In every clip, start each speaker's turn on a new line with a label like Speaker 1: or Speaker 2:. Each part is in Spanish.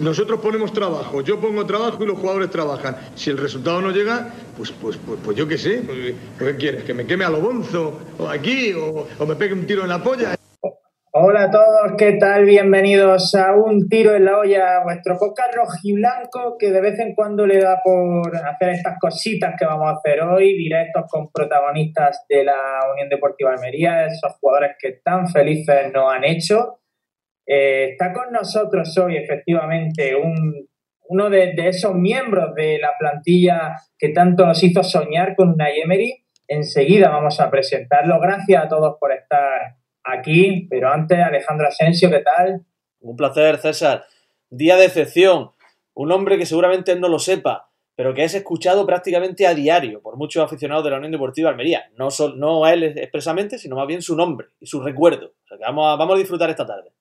Speaker 1: Nosotros ponemos trabajo, yo pongo trabajo y los jugadores trabajan. Si el resultado no llega, pues, pues, pues, pues yo qué sé. Pues, ¿Qué quieres? ¿Que me queme a lo bonzo? ¿O aquí? O, ¿O me pegue un tiro en la polla?
Speaker 2: Hola a todos, ¿qué tal? Bienvenidos a Un Tiro en la Olla, vuestro podcast rojiblanco que de vez en cuando le da por hacer estas cositas que vamos a hacer hoy, directos con protagonistas de la Unión Deportiva Almería, esos jugadores que tan felices nos han hecho. Eh, está con nosotros hoy, efectivamente, un, uno de, esos miembros de la plantilla que tanto nos hizo soñar con una Emery. Enseguida vamos a presentarlo. Gracias a todos por estar aquí, pero antes, Alejandro Asensio, ¿qué tal?
Speaker 3: Un placer, César. Día de excepción. Un hombre que seguramente no lo sepa, pero que es escuchado prácticamente a diario por muchos aficionados de la Unión Deportiva Almería. No, sol, no él expresamente, sino más bien su nombre y su recuerdo. O sea que vamos a, vamos a disfrutar esta tarde.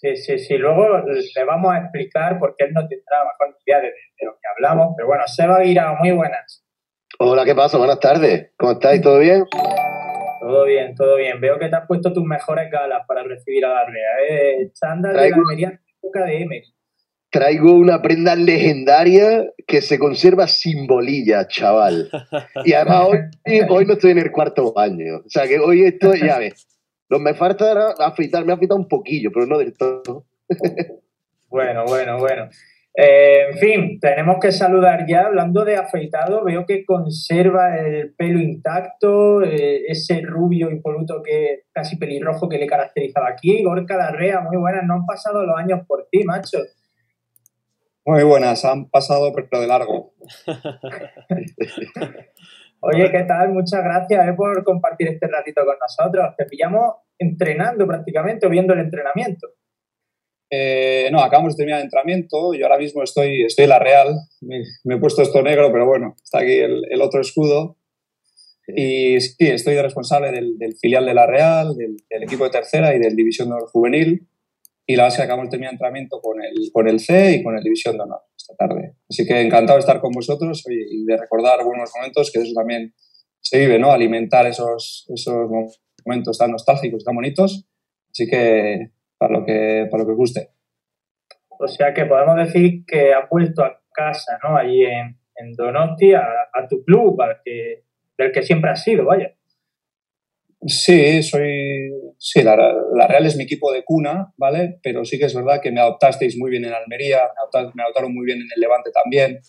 Speaker 2: Sí, sí, sí. Luego le vamos a explicar por qué él no tendrá mejor idea de, de, lo que hablamos. Pero bueno, Seba Guirao, muy buenas.
Speaker 4: Hola, ¿qué pasa? Buenas tardes. ¿Cómo estáis? ¿Todo bien?
Speaker 2: Todo bien, todo bien. Veo que te has puesto tus mejores galas para recibir a la REA. ¿eh? Chándal de la Almería época de Emery.
Speaker 4: Traigo una prenda legendaria que se conserva sin bolilla, chaval. Y además hoy, hoy no estoy en el cuarto baño. O sea que hoy estoy, ya ves. Lo me falta afeitar, me ha afeitado un poquillo, pero no del todo.
Speaker 2: bueno, bueno, bueno. Eh, en fin, tenemos que saludar ya. Hablando de afeitado, veo que conserva el pelo intacto, eh, ese rubio impoluto que casi pelirrojo que le caracterizaba aquí. Gorka Larrea, muy buenas. No han pasado los años por ti, macho.
Speaker 5: Muy buenas, han pasado pero de largo.
Speaker 2: Oye, ¿qué tal? Muchas gracias eh, por compartir este ratito con nosotros. Te pillamos entrenando prácticamente o viendo el entrenamiento.
Speaker 5: Eh, no, acabamos de terminar el entrenamiento. Yo ahora mismo estoy, estoy en la Real. Me, me he puesto esto negro, pero bueno, está aquí el, el otro escudo. Y sí, estoy de responsable del, del filial de la Real, del, del, equipo de tercera y del División de Juvenil. Y la verdad es que acabamos de terminar el entrenamiento con el, con el C y con el División de Honor esta tarde. Así que encantado de estar con vosotros y de recordar buenos momentos, que eso también se vive, ¿no? Alimentar esos, esos momentos tan nostálgicos, tan bonitos. Así que para lo que, para lo que os guste.
Speaker 2: O sea que podemos decir que has vuelto a casa, ¿no? Allí en, en Donosti, a, a, tu club, al que, del que siempre has sido, vaya.
Speaker 5: Sí, soy. Sí, la, Real es mi equipo de cuna, ¿vale? Pero sí que es verdad que me adoptasteis muy bien en Almería, me adoptaron, muy bien en el Levante también.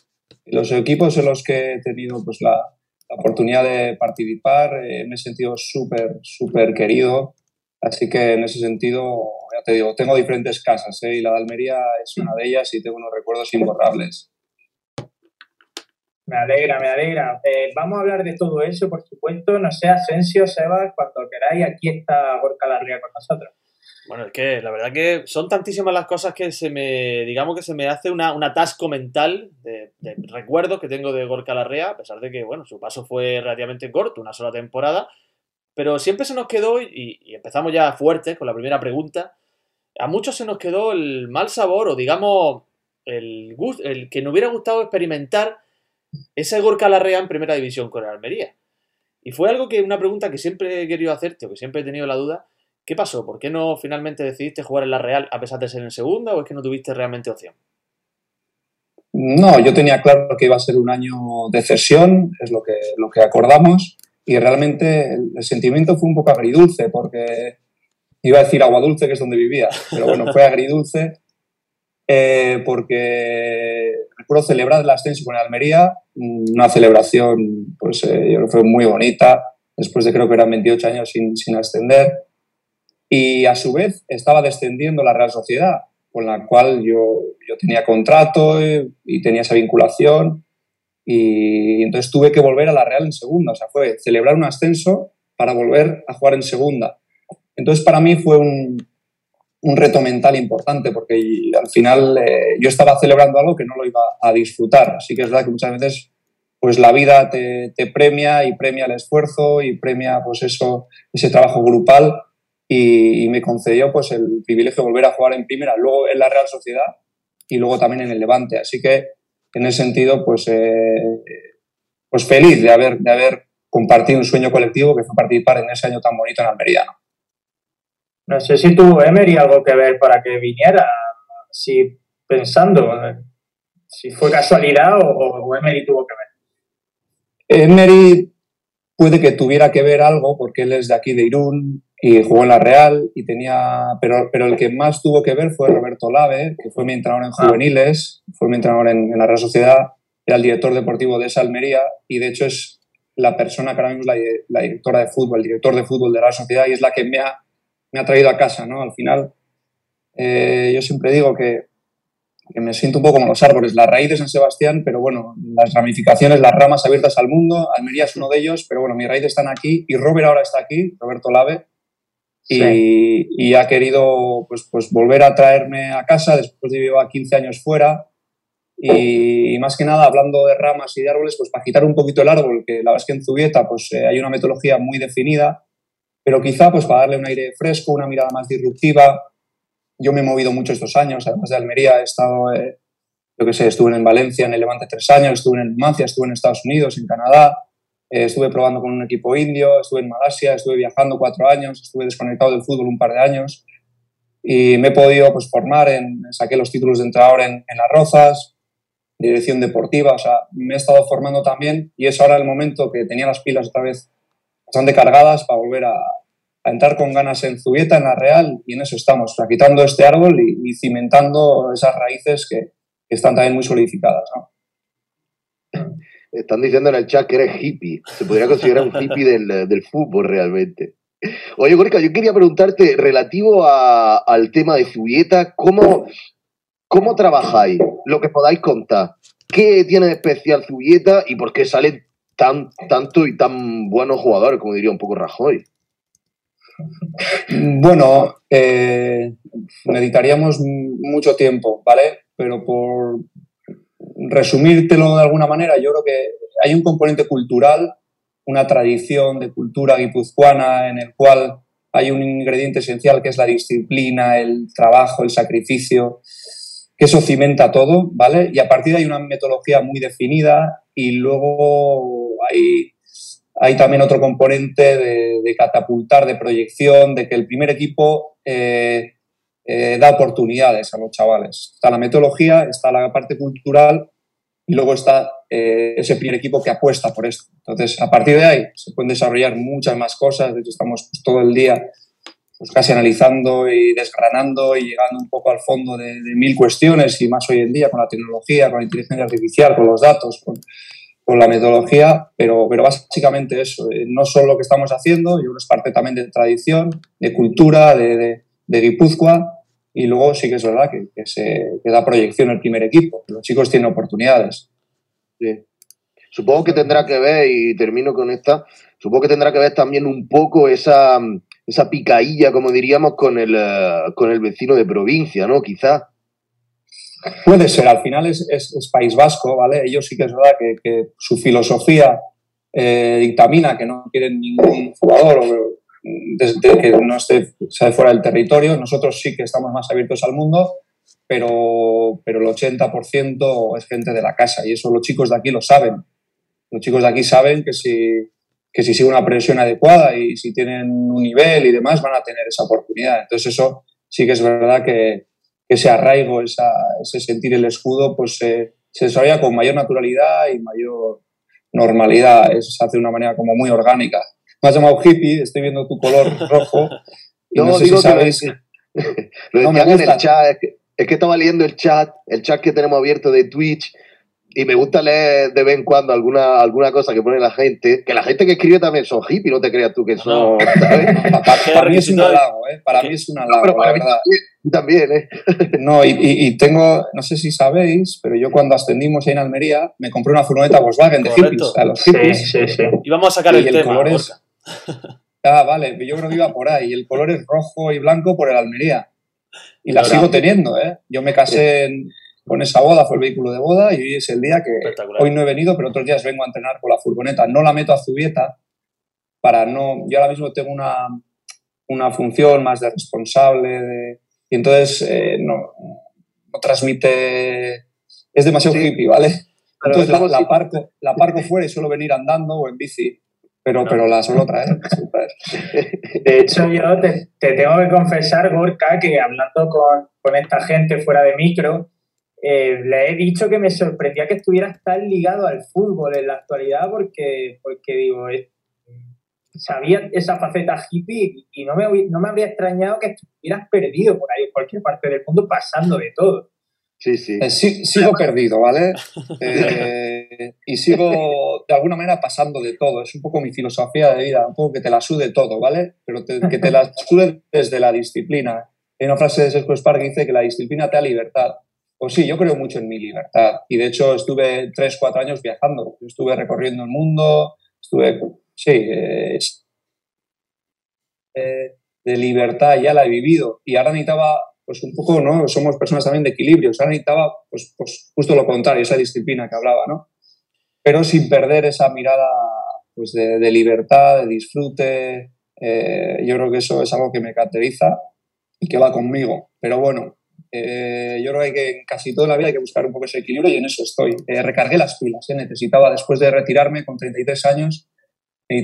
Speaker 5: Los equipos en los que he tenido pues, la, la oportunidad de participar, eh, me he sentido súper, súper querido. Así que en ese sentido, ya te digo, tengo diferentes casas ¿eh? y la de Almería es una de ellas y tengo unos recuerdos imborrables.
Speaker 2: Me alegra, me alegra. Eh, vamos a hablar de todo eso, por supuesto. No sé, Asensio, Sebas, cuando queráis, aquí está Gorka Larrea con nosotros.
Speaker 3: Bueno, es que la verdad que son tantísimas las cosas que se me, digamos que se me hace una, un atasco mental de, recuerdos que tengo de Gorka Larrea, a pesar de que, bueno, su paso fue relativamente corto, una sola temporada, pero siempre se nos quedó, y, empezamos ya fuerte con la primera pregunta, a muchos se nos quedó el mal sabor o digamos el, el que nos hubiera gustado experimentar ese Gorka Larrea en primera división con el Almería. Y fue algo que, una pregunta que siempre he querido hacerte, o que siempre he tenido la duda, ¿qué pasó? ¿Por qué no finalmente decidiste jugar en la Real a pesar de ser en segunda o es que no tuviste realmente opción?
Speaker 5: No, yo tenía claro que iba a ser un año de cesión, es lo que, lo que acordamos, y realmente el, el sentimiento fue un poco agridulce, porque iba a decir agua dulce, que es donde vivía, pero bueno, fue agridulce, eh, porque recuerdo celebrar el ascenso con Almería, una celebración, pues eh, yo creo que fue muy bonita, después de creo que eran 28 años sin, sin ascender, y a su vez estaba descendiendo la Real Sociedad, con la cual yo, yo tenía contrato y, y tenía esa vinculación, y entonces tuve que volver a la Real en segunda, o sea, fue celebrar un ascenso para volver a jugar en segunda. Entonces, para mí fue un, un reto mental importante porque al final eh, yo estaba celebrando algo que no lo iba a disfrutar. Así que es verdad que muchas veces pues la vida te, premia y premia el esfuerzo y premia pues eso, ese trabajo grupal y, y, me concedió pues el privilegio de volver a jugar en primera, luego en la Real Sociedad y luego también en el Levante. Así que en ese sentido pues, eh, pues feliz de haber, de haber compartido un sueño colectivo que fue participar en ese año tan bonito en Almería.
Speaker 2: No sé si tuvo Emery algo que ver para que viniera. Si pensando? Si fue casualidad o, Emery tuvo que
Speaker 5: ver. Emery puede que tuviera que ver algo porque él es de aquí de Irún y jugó en la Real y tenía pero, pero el que más tuvo que ver fue Roberto Lave que fue mi entrenador en ah. juveniles fue mi entrenador en, la Real Sociedad era el director deportivo de esa Almería y de hecho es la persona que ahora mismo es la, directora de fútbol el director de fútbol de la Sociedad y es la que me ha, me ha traído a casa no al final eh, yo siempre digo que, que, me siento un poco como los árboles, la raíz de San Sebastián, pero bueno, las ramificaciones, las ramas abiertas al mundo, Almería es uno de ellos, pero bueno, mis raíces están aquí y Robert ahora está aquí, Roberto Lave, y, ha querido pues, pues volver a traerme a casa después de llevar 15 años fuera y, más que nada hablando de ramas y de árboles, pues para quitar un poquito el árbol, que la verdad es que en Zubieta pues eh, hay una metodología muy definida, pero quizá pues para darle un aire fresco, una mirada más disruptiva, yo me he movido mucho estos años, además de Almería he estado, eh, yo que sé, estuve en Valencia en el Levante tres años, estuve en Numancia, estuve en Estados Unidos, en Canadá, eh, estuve probando con un equipo indio, estuve en Malasia, estuve viajando cuatro años, estuve desconectado del fútbol un par de años y me he podido pues, formar, en, saqué los títulos de entrenador en, en Las Rozas, dirección deportiva, o sea, me he estado formando también y es ahora el momento que tenía las pilas otra vez bastante cargadas para volver a, entrar con ganas en Zubieta, en la Real, y en eso estamos, quitando este árbol y, cimentando esas raíces que, están también muy solidificadas.
Speaker 4: Están diciendo en el chat que eres hippie. Se podría considerar un hippie del, fútbol realmente. Oye, Gorka, yo quería preguntarte, relativo al tema de Zubieta, ¿cómo, ¿cómo trabajáis? Lo que podáis contar. ¿Qué tiene de especial Zubieta y por qué salen tan, tanto y tan buenos jugadores, como diría un poco Rajoy?
Speaker 5: Bueno, eh, necesitaríamos mucho tiempo, ¿vale? Pero por resumírtelo de alguna manera, yo creo que hay un componente cultural, una tradición de cultura guipuzcoana en el cual hay un ingrediente esencial que es la disciplina, el trabajo, el sacrificio, que eso cimenta todo, ¿vale? Y a partir de ahí hay una metodología muy definida y luego hay hay también otro componente de, catapultar, de proyección, de que el primer equipo eh, eh, da oportunidades a los chavales. Está la metodología, está la parte cultural y luego está eh, ese primer equipo que apuesta por esto. Entonces, a partir de ahí se pueden desarrollar muchas más cosas. De hecho, estamos pues, todo el día pues, casi analizando y desgranando y llegando un poco al fondo de, de, mil cuestiones y más hoy en día con la tecnología, con la inteligencia artificial, con los datos, con, con la metodología, pero, pero básicamente eso, eh, no solo lo que estamos haciendo, yo creo que es parte también de tradición, de cultura, de, de, de Guipúzcoa, y luego sí que es verdad que, que se da proyección el primer equipo, los chicos tienen oportunidades.
Speaker 4: Supongo que tendrá que ver, y termino con esta, supongo que tendrá que ver también un poco esa, esa picailla, como diríamos, con el, eh, con el vecino de provincia, ¿no? Quizás
Speaker 5: Puede ser, al final es, es, País Vasco, ¿vale? Ellos sí que es verdad que, su filosofía eh, dictamina que no quieren ningún jugador desde que no esté fuera del territorio. Nosotros sí que estamos más abiertos al mundo, pero, pero el 80% es gente de la casa y eso los chicos de aquí lo saben. Los chicos de aquí saben que si, que si sigue una presión adecuada y si tienen un nivel y demás, van a tener esa oportunidad. Entonces eso sí que es verdad que, ese arraigo, ese sentir el escudo, pues se desarrolla con mayor naturalidad y mayor normalidad. Eso se hace de una manera como muy orgánica. Me has llamado hippie, estoy viendo tu color rojo.
Speaker 4: no, no sé si sabes. lo decían en el chat, es que, es que estaba leyendo el chat, el chat que tenemos abierto de Twitch y me gusta leer de vez en cuando alguna, alguna cosa que pone la gente, que la gente que escribe también son hippies, no te creas tú que son...
Speaker 5: para, mí es un halago, ¿eh? Para mí es un halago, la verdad.
Speaker 4: También, ¿eh?
Speaker 5: No, y, y, tengo, no sé si sabéis, pero yo cuando ascendimos ahí en Almería me compré una furgoneta Volkswagen de hippies, a los hippies.
Speaker 3: Sí, sí, sí. Y vamos a sacar el, tema, color es,
Speaker 5: Ah, vale, yo creo que iba por ahí. El color es rojo y blanco por el Almería. Y la sigo teniendo, ¿eh? Yo me casé en con esa boda, fue el vehículo de boda y hoy es el día que hoy no he venido, pero otros días vengo a entrenar con la furgoneta. No la meto a Zubieta para no... Yo ahora mismo tengo una, una función más de responsable y entonces eh, no, no, transmite... Es demasiado hippie, ¿vale? Entonces la, la, parco, la parco fuera y suelo venir andando o en bici pero, pero la suelo traer.
Speaker 2: De hecho, yo te, te, tengo que confesar, Gorka, que hablando con, con, esta gente fuera de micro, eh, le he dicho que me sorprendía que estuvieras tan ligado al fútbol en la actualidad porque, porque digo, sabía esa faceta hippie y no me, no me habría extrañado que estuvieras perdido por ahí, en cualquier parte del mundo, pasando de todo.
Speaker 4: Sí, sí.
Speaker 5: Eh, sigo perdido, ¿vale? Eh, y sigo de alguna manera pasando de todo. Es un poco mi filosofía de vida, un poco que te la sude todo, ¿vale? Pero que te la sude desde la disciplina. Hay una frase de Sesco Spark que dice que la disciplina te da libertad. Pues sí, yo creo mucho en mi libertad. Y de hecho estuve tres, cuatro años viajando. Estuve recorriendo el mundo, estuve, sí, eh, de libertad ya la he vivido. Y ahora necesitaba pues un poco, ¿no? Somos personas también de equilibrio. Sea, necesitaba, pues, pues justo lo contrario, esa disciplina que hablaba, ¿no? Pero sin perder esa mirada, pues, de, libertad, de disfrute. Eh, yo creo que eso es algo que me caracteriza y que va conmigo. Pero bueno, eh, yo creo que en casi toda la vida hay que buscar un poco ese equilibrio y en eso estoy. Eh, recargué las pilas, necesitaba, después de retirarme con 33 años,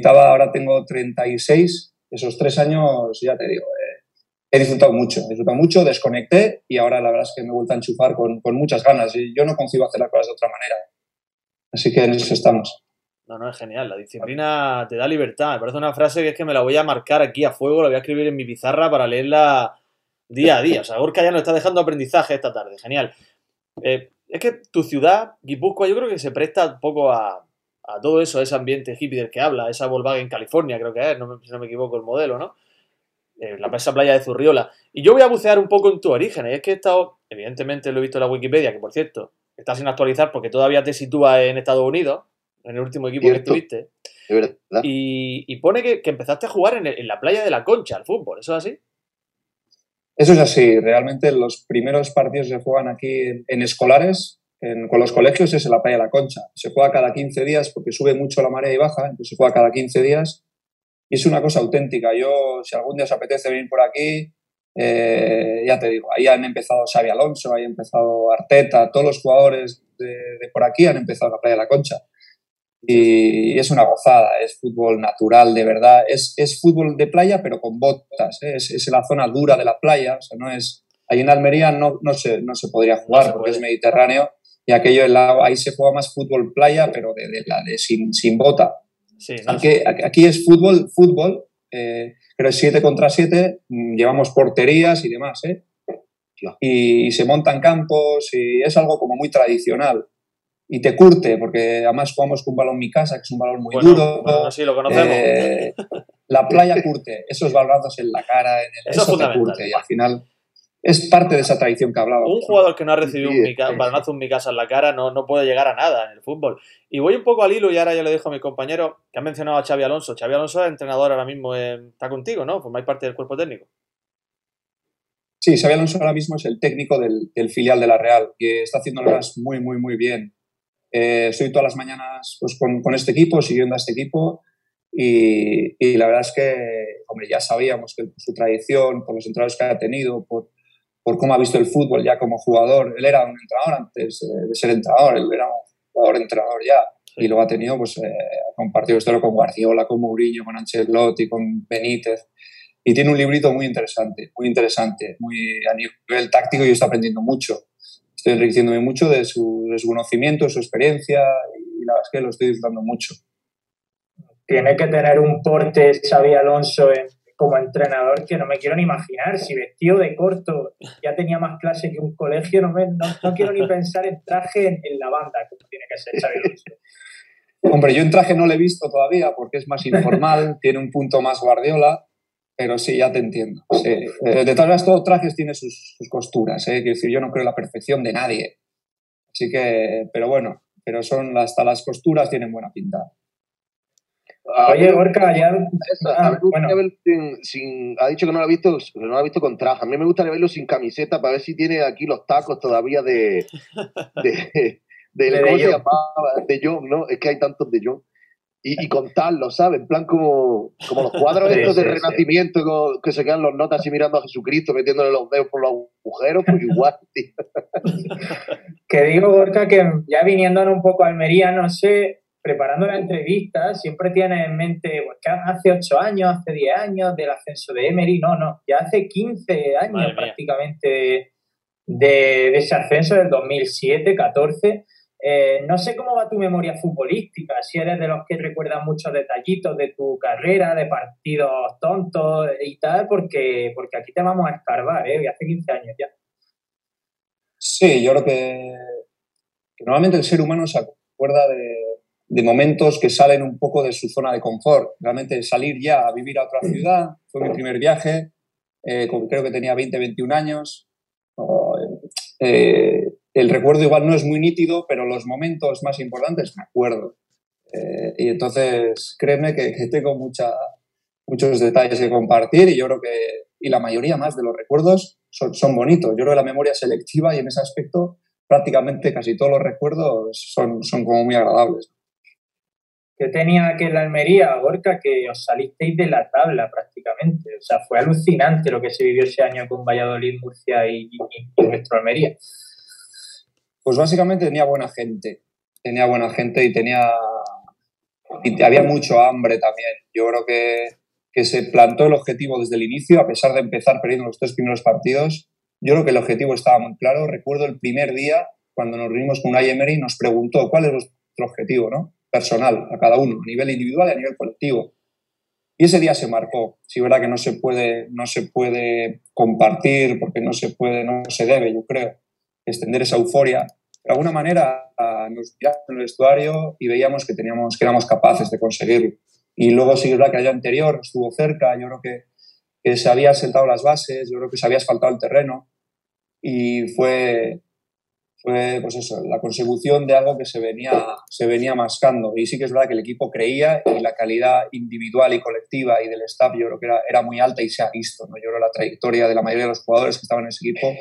Speaker 5: ahora tengo 36, esos tres años, ya te digo, he disfrutado mucho, he disfrutado mucho, desconecté y ahora la verdad es que me he vuelto a enchufar con, con muchas ganas y yo no concibo hacer las cosas de otra manera. Así que en eso estamos.
Speaker 3: No, no, es genial. La disciplina te da libertad. Me parece una frase que es que me la voy a marcar aquí a fuego, la voy a escribir en mi pizarra para leerla día a día. O sea, Gorka ya nos está dejando aprendizaje esta tarde. Genial. Eh, es que tu ciudad, Guipúzcoa, yo creo que se presta un poco a, a todo eso, a ese ambiente hippie del que habla, esa Volkswagen California, creo que es, no si no me equivoco el modelo, ¿no? Eh, la esa playa de Zurriola. Y yo voy a bucear un poco en tu origen. Y es que he estado, evidentemente lo he visto en la Wikipedia, que por cierto, está sin actualizar porque todavía te sitúa en Estados Unidos, en el último equipo que estuviste. Y, y, pone que, empezaste a jugar en, la playa de la Concha, al fútbol. ¿Eso es así?
Speaker 5: Eso es así. Realmente los primeros partidos se juegan aquí en, escolares, con los colegios, es en la playa de la Concha. Se juega cada 15 días porque sube mucho la marea y baja, entonces se juega cada 15 días y es una cosa auténtica. Yo, si algún día os apetece venir por aquí, eh, ya te digo, ahí han empezado Xavi Alonso, ahí ha empezado Arteta, todos los jugadores de, por aquí han empezado la playa de la Concha. Y, es una gozada, es fútbol natural, de verdad. Es, es fútbol de playa, pero con botas. ¿eh? Es, es, la zona dura de la playa. O sea, no es. Ahí en Almería no, no, se, no se podría jugar porque es mediterráneo. Y aquello, ahí se juega más fútbol playa, pero de, de, de sin, sin bota aquí, es fútbol, fútbol, eh, pero es 7 contra 7, mm, llevamos porterías y demás, ¿eh? Y, se montan campos y es algo como muy tradicional. Y te curte, porque además jugamos con un balón mi casa, que es un balón muy duro.
Speaker 3: Bueno, sí, lo conocemos.
Speaker 5: Eh, la playa curte, esos balazos en la cara, en el, eso, te curte. Y al final es parte de esa tradición que hablaba.
Speaker 3: Un jugador que no ha recibido un, balonazo en mi casa en la cara no, no puede llegar a nada en el fútbol. Y voy un poco al hilo y ahora ya le dejo a mi compañero que ha mencionado a Xavi Alonso. Xavi Alonso es entrenador ahora mismo, está contigo, ¿no? Formáis parte del cuerpo técnico.
Speaker 5: Sí, Xavi Alonso ahora mismo es el técnico del, filial de la Real y está haciendo las muy, muy, muy bien. Eh, estoy todas las mañanas pues, con, este equipo, siguiendo a este equipo y, y, la verdad es que, hombre, ya sabíamos que por su tradición, por los entrenadores que ha tenido, por, por cómo ha visto el fútbol ya como jugador. Él era un entrenador antes de ser entrenador, él era un jugador entrenador ya. Y lo ha tenido, pues, eh, ha compartido esto con Guardiola, con Mourinho, con Ancelotti, con Benítez. Y tiene un librito muy interesante, muy interesante, muy a nivel táctico y está aprendiendo mucho. Estoy enriqueciéndome mucho de su, de su conocimiento, de su experiencia y la verdad es que lo estoy disfrutando mucho.
Speaker 2: Tiene que tener un porte Xavi Alonso en, como entrenador que no me quiero ni imaginar. Si vestido de corto ya tenía más clase que un colegio, no, me, no, quiero ni pensar en traje en, la banda, como tiene que ser Xavi
Speaker 5: Hombre, yo en traje no lo he visto todavía porque es más informal, tiene un punto más guardiola, pero sí, ya te entiendo. Eh, de todas maneras, todo trajes tiene sus, costuras, ¿eh? Quiero decir, yo no creo en la perfección de nadie. Así que, pero bueno, pero son hasta las costuras tienen buena pinta.
Speaker 2: Oye, Gorka, ya.
Speaker 4: Ah, sin, ha dicho que no lo ha visto, no lo ha visto con traje. A mí me gustaría verlo sin camiseta para ver si tiene aquí los tacos todavía de. de, de, de, ¿cómo se llamaba? De John, ¿no? Es que hay tantos de John. Y, y contarlo, ¿sabes? En plan como, como los cuadros estos de renacimiento que se quedan los notas así mirando a Jesucristo, metiéndole los dedos por los agujeros, pues igual, tío.
Speaker 2: que digo, Gorka, que ya viniendo un poco a Almería, no sé, preparando la entrevista, siempre tienes en mente, pues que hace 8 años, hace 10 años del ascenso de Emery, no, no, ya hace 15 años prácticamente de, ese ascenso del 2007-14. Eh, no sé cómo va tu memoria futbolística, si eres de los que recuerdan muchos detallitos de tu carrera, de partidos tontos y tal, porque, porque aquí te vamos a escarbar, ¿eh? hace 15 años ya.
Speaker 5: Sí, yo creo que, normalmente el ser humano se acuerda de, de, momentos que salen un poco de su zona de confort. Realmente salir ya a vivir a otra ciudad fue mi primer viaje, eh, creo que tenía 20, 21 años. Eh, el recuerdo igual no es muy nítido, pero los momentos más importantes me acuerdo. Eh, y entonces, créeme que, tengo mucha, muchos detalles que compartir y yo creo que, y la mayoría más de los recuerdos son, son bonitos. Yo creo que la memoria es selectiva y en ese aspecto prácticamente casi todos los recuerdos son, son como muy agradables.
Speaker 2: Que tenía aquel Almería, Gorka, que os salisteis de la tabla prácticamente. O sea, fue alucinante lo que se vivió ese año con Valladolid, Murcia y, y nuestro Almería.
Speaker 5: Pues básicamente tenía buena gente. Tenía buena gente y tenía. Y había mucho hambre también. Yo creo que, que se plantó el objetivo desde el inicio, a pesar de empezar perdiendo los tres primeros partidos. Yo creo que el objetivo estaba muy claro. Recuerdo el primer día, cuando nos reunimos con Unai Emery, nos preguntó cuál es nuestro objetivo, ¿no? Personal, a cada uno, a nivel individual y a nivel colectivo. Y ese día se marcó. Sí, verdad que no se puede, no se puede compartir porque no se puede, no se debe, yo creo extender esa euforia. De alguna manera nos tiramos en el vestuario y veíamos que, teníamos, que éramos capaces de conseguirlo. Y luego sí verdad que el año anterior estuvo cerca, yo creo que, que se había sentado las bases, yo creo que se había asfaltado el terreno y fue, fue pues eso, la consecución de algo que se venía, se venía mascando. Y sí que es verdad que el equipo creía y la calidad individual y colectiva y del staff yo creo que era, era muy alta y se ha visto. ¿no? Yo creo que la trayectoria de la mayoría de los jugadores que estaban en ese equipo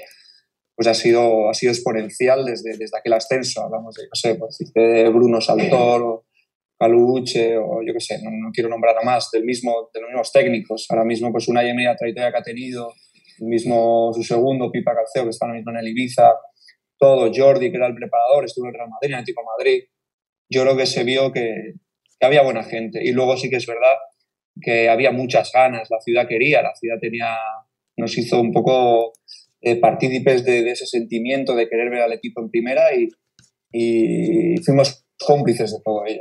Speaker 5: pues ha sido, ha sido exponencial desde, desde aquel ascenso. Hablamos de, no sé, pues, de Bruno Saltor o Caluche o yo qué sé, no, quiero nombrar a más, del mismo, de los mismos técnicos. Ahora mismo, pues una y media trayectoria que ha tenido, el mismo, su segundo, Pipa Calceo, que está ahora mismo en el Ibiza, todo, Jordi, que era el preparador, estuvo en Real Madrid, en Atlético Madrid. Yo creo que se vio que, que había buena gente. Y luego sí que es verdad que había muchas ganas, la ciudad quería, la ciudad tenía, nos hizo un poco eh, partícipes de, ese sentimiento de querer ver al equipo en primera y, fuimos cómplices de todo ello.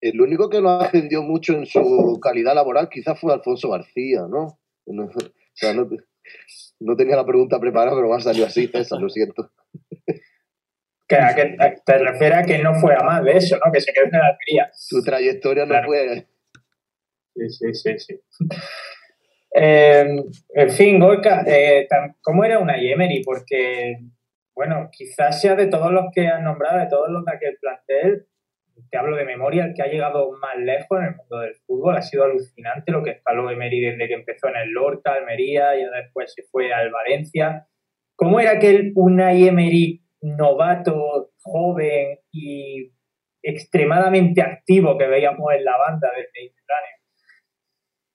Speaker 4: El único que lo ascendió mucho en su calidad laboral quizás fue Alfonso García, ¿no? O sea, no, tenía la pregunta preparada, pero me ha salido así, César, lo siento.
Speaker 2: Que, te refieres a que no fue a más de eso, ¿no? Que se quedó en la almería.
Speaker 4: Su trayectoria no fue...
Speaker 2: Sí, sí, sí, sí. Eh, en fin, Gorka, eh, ¿cómo era una Yemery? Porque, bueno, quizás sea de todos los que has nombrado, de todos los de aquel plantel, te hablo de memoria, el que ha llegado más lejos en el mundo del fútbol. Ha sido alucinante lo que escaló Emery desde que empezó en el Lorca, Almería, y después se fue al Valencia. ¿Cómo era aquel Unai Emery novato, joven y extremadamente activo que veíamos en la banda del Mediterráneo?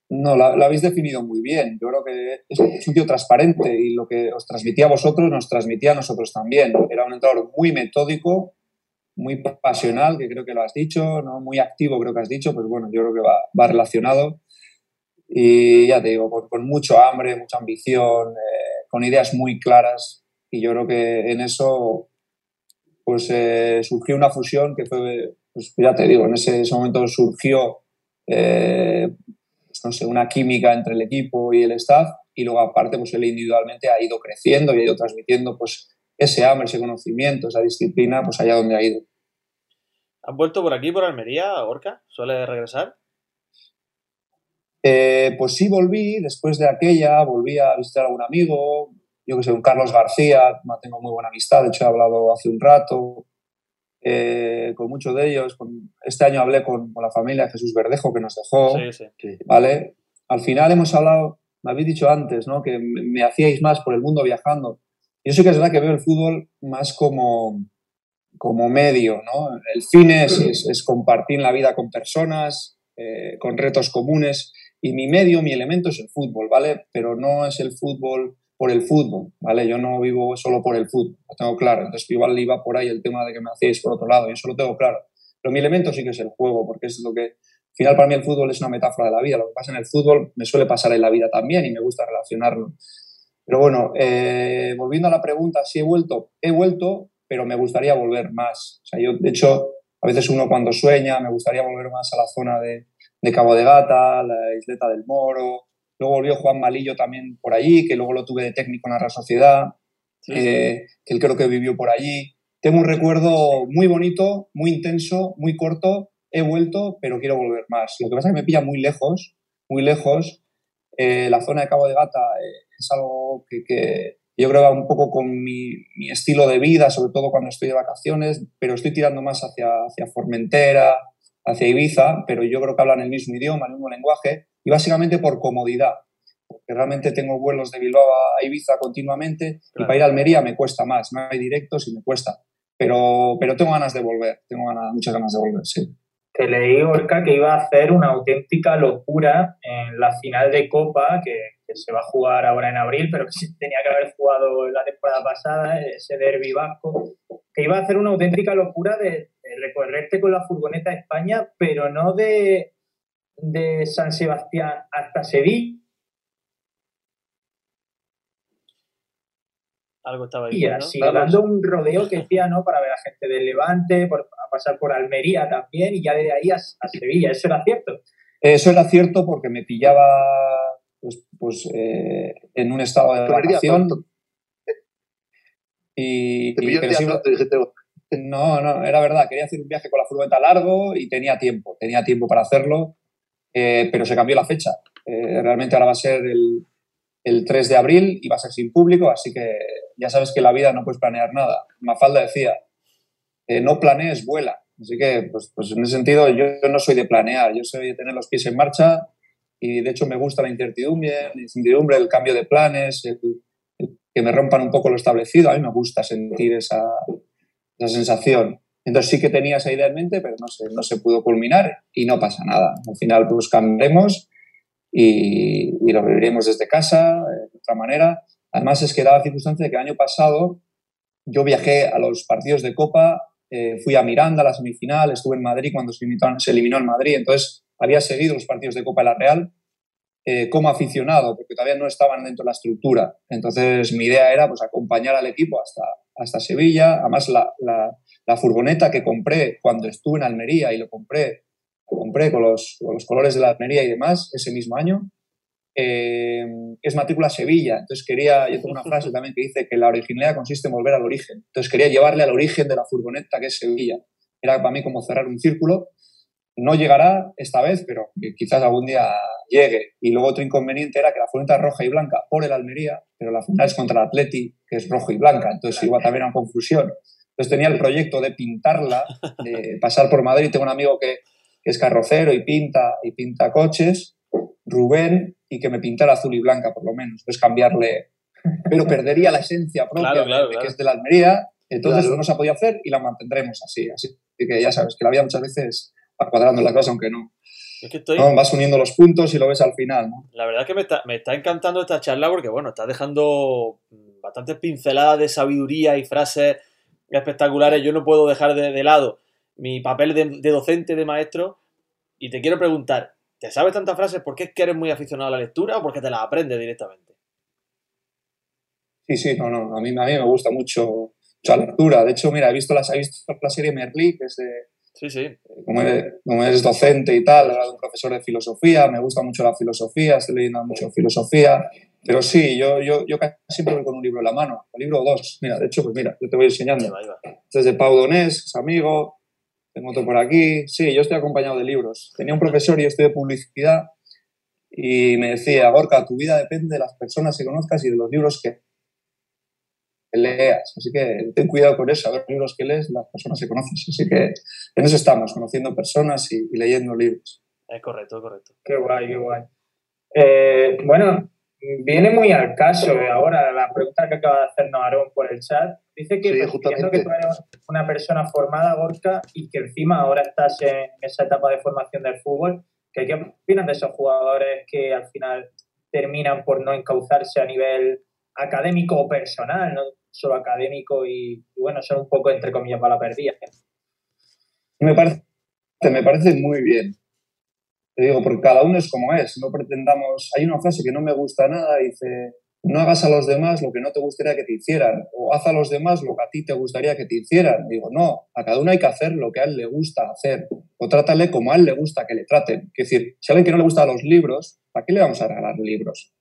Speaker 5: No, la, habéis definido muy bien. Yo creo que es un tío transparente y lo que os transmitía a vosotros nos transmitía a nosotros también. Era un entrenador muy metódico, muy pasional, que creo que lo has dicho, ¿no? muy activo, creo que has dicho, pues bueno, yo creo que va, relacionado. Y ya te digo, con, mucho hambre, mucha ambición, eh, con ideas muy claras. Y yo creo que en eso pues eh, surgió una fusión que fue, pues ya te digo, en ese, momento surgió eh, no sé, una química entre el equipo y el staff y luego aparte pues él individualmente ha ido creciendo y ha ido transmitiendo pues ese hambre, ese conocimiento, esa disciplina pues allá donde ha ido.
Speaker 3: ¿Has vuelto por aquí, por Almería, Orca? ¿Suele regresar?
Speaker 5: Eh, pues sí, volví, después de aquella, volví a visitar a algún amigo, yo que sé, un Carlos García, tengo muy buena amistad, de hecho he hablado hace un rato, eh, con muchos de ellos. este año hablé con, la familia de Jesús Verdejo, que nos dejó. ¿vale? Al final hemos hablado, me habéis dicho antes, ¿no? que me, hacíais más por el mundo viajando. Yo es verdad que veo el fútbol más como, como medio. ¿no? El fin es, es, compartir la vida con personas, eh, con retos comunes. Y mi medio, mi elemento es el fútbol, ¿vale? Pero no es el fútbol por el fútbol, ¿vale? Yo no vivo solo por el fútbol, lo tengo claro. Entonces, igual iba por ahí el tema de que me hacíais por otro lado, yo eso lo tengo claro. Pero mi elemento sí que es el juego, porque es lo que, al final para mí el fútbol es una metáfora de la vida. Lo que pasa en el fútbol me suele pasar en la vida también y me gusta relacionarlo. Pero bueno, eh, volviendo a la pregunta, si he vuelto, he vuelto, pero me gustaría volver más. O sea, yo, de hecho, a veces uno cuando sueña, me gustaría volver más a la zona de, de Cabo de Gata, la isleta del Moro. Luego volvió Juan Malillo también por allí, que luego lo tuve de técnico en la Real Sociedad, eh, que él creo que vivió por allí. Tengo un recuerdo muy bonito, muy intenso, muy corto. He vuelto, pero quiero volver más. Lo que pasa es que me pilla muy lejos, muy lejos. Eh, la zona de Cabo de Gata eh, es algo que, yo creo va un poco con mi, estilo de vida, sobre todo cuando estoy de vacaciones, pero estoy tirando más hacia, hacia Formentera, hacia Ibiza, pero yo creo que hablan el mismo idioma, el mismo lenguaje, y básicamente por comodidad, porque realmente tengo vuelos de Bilbao a Ibiza continuamente, y para ir a Almería me cuesta más, no hay directos y me cuesta, pero, pero tengo ganas de volver, tengo ganas, muchas ganas de volver, sí
Speaker 2: que leí, Orca, que iba a hacer una auténtica locura en la final de Copa, que, se va a jugar ahora en abril, pero que tenía que haber jugado la temporada pasada, ese derbi vasco, que iba a hacer una auténtica locura de, recorrerte con la furgoneta a España, pero no de, de San Sebastián hasta Sevilla,
Speaker 3: algo estaba
Speaker 2: ahí. Y dando un rodeo que decía, ¿no? Para ver a gente del Levante, por, a pasar por Almería también, y ya de ahí a, Sevilla. ¿Eso era cierto?
Speaker 5: Eso era cierto porque me pillaba pues, pues eh, en un estado de vacación. Y, y no, no, era verdad. Quería hacer un viaje con la furgoneta largo y tenía tiempo, tenía tiempo para hacerlo, eh, pero se cambió la fecha. Eh, realmente ahora va a ser el, el 3 de abril y va a ser sin público, así que ya sabes que la vida no puedes planear nada. Mafalda decía, eh, no planees, vuela. Así que, pues, pues, en ese sentido, yo, no soy de planear, yo soy de tener los pies en marcha y de hecho me gusta la incertidumbre, la incertidumbre, el cambio de planes, que me rompan un poco lo establecido. A mí me gusta sentir esa, esa sensación. Entonces sí que tenía esa idea en mente, pero no se, no se pudo culminar y no pasa nada. Al final pues cambiaremos y, lo viviremos desde casa, eh, de otra manera. Además, es que daba la circunstancia de que el año pasado yo viajé a los partidos de Copa, eh, fui a Miranda, a la semifinal, estuve en Madrid cuando se, se eliminó en Madrid, entonces había seguido los partidos de Copa de la Real eh, como aficionado, porque todavía no estaban dentro de la estructura. Entonces, mi idea era pues, acompañar al equipo hasta, hasta Sevilla. Además, la, la, la furgoneta que compré cuando estuve en Almería y lo compré compré con los, los, colores de la Almería y demás ese mismo año. Eh, es matrícula Sevilla. Entonces quería, yo tengo una frase también que dice que la originalidad consiste en volver al origen. Entonces quería llevarle al origen de la furgoneta que es Sevilla. Era para mí como cerrar un círculo. No llegará esta vez, pero quizás algún día llegue. Y luego otro inconveniente era que la furgoneta es roja y blanca por el Almería, pero la final es contra el Atleti, que es rojo y blanca. Entonces igual también era una confusión. Entonces tenía el proyecto de pintarla, de pasar por Madrid. Tengo un amigo que que es carrocero y pinta, y pinta coches, Rubén, y que me pintara azul y blanca por lo menos, es cambiarle, pero perdería la esencia propia de, que es de la Almería, entonces no se ha podido hacer y la mantendremos así, así que ya sabes, que la vida muchas veces va cuadrando la cosa, aunque no. Es que estoy... vas uniendo los puntos y lo ves al final. ¿no?
Speaker 3: La verdad es que me está, me está encantando esta charla porque, bueno, está dejando bastantes pinceladas de sabiduría y frases espectaculares. Yo no puedo dejar de, de lado mi papel de, docente, de maestro, y te quiero preguntar, ¿te sabes tantas frases? ¿Por qué es que eres muy aficionado a la lectura o porque te las aprendes directamente?
Speaker 5: Sí, sí, no, no, a mí, a mí me gusta mucho, la lectura. De hecho, mira, he visto, las, he visto la serie Merlí, que es de...
Speaker 3: Sí, sí.
Speaker 5: Como eres, docente y tal, era un profesor de filosofía, me gusta mucho la filosofía, estoy leyendo mucho filosofía, pero sí, yo, yo, yo casi siempre voy con un libro en la mano, un libro o dos. Mira, de hecho, pues mira, yo te voy enseñando. Este es de Pau Donés, es amigo, tengo otro por aquí. Sí, yo estoy acompañado de libros. Tenía un profesor y yo estoy de publicidad y me decía, Gorka, tu vida depende de las personas que conozcas y de los libros que leas. Así que ten cuidado con eso, a ver los libros que lees, las personas que conoces. Así que en eso estamos, conociendo personas y, leyendo libros.
Speaker 3: Es correcto, correcto.
Speaker 2: Qué guay, qué guay. Eh, bueno, viene muy al caso ahora la pregunta que acaba de hacernos Aarón por el chat. Dice que, que tú eres una persona formada, Gorka, y que encima ahora estás en esa etapa de formación del fútbol. ¿Qué, opinas de esos jugadores que al final terminan por no encauzarse a nivel académico o personal, no solo académico y, bueno, son un poco, entre comillas, para la perdida?
Speaker 5: Me parece, me parece muy bien. Te digo, porque cada uno es como es, no pretendamos... Hay una frase que no me gusta nada, dice, no hagas a los demás lo que no te gustaría que te hicieran, o haz a los demás lo que a ti te gustaría que te hicieran. Digo, no, a cada uno hay que hacer lo que a él le gusta hacer, o trátale como a él le gusta que le traten. Es decir, si a alguien que no le gustan los libros, ¿para qué le vamos a regalar libros?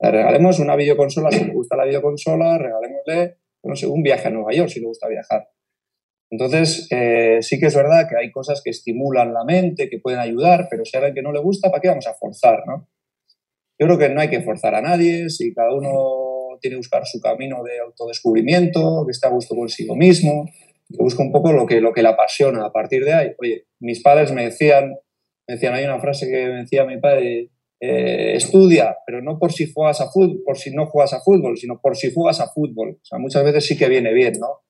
Speaker 5: Le regalemos una videoconsola si le gusta la videoconsola, regalémosle, no sé, un viaje a Nueva York si le gusta viajar. Entonces, eh, sí que es verdad que hay cosas que estimulan la mente, que pueden ayudar, pero si a alguien que no le gusta, ¿para qué vamos a forzar, no? Yo creo que no hay que forzar a nadie, si cada uno tiene que buscar su camino de autodescubrimiento, que está a gusto consigo mismo, que busca un poco lo que, lo que le apasiona. A partir de ahí, oye, mis padres me decían, me decían, hay una frase que me decía mi padre, eh, estudia, pero no por si juegas a fútbol, por si no juegas a fútbol, sino por si juegas a fútbol. O sea, muchas veces sí que viene bien, ¿no?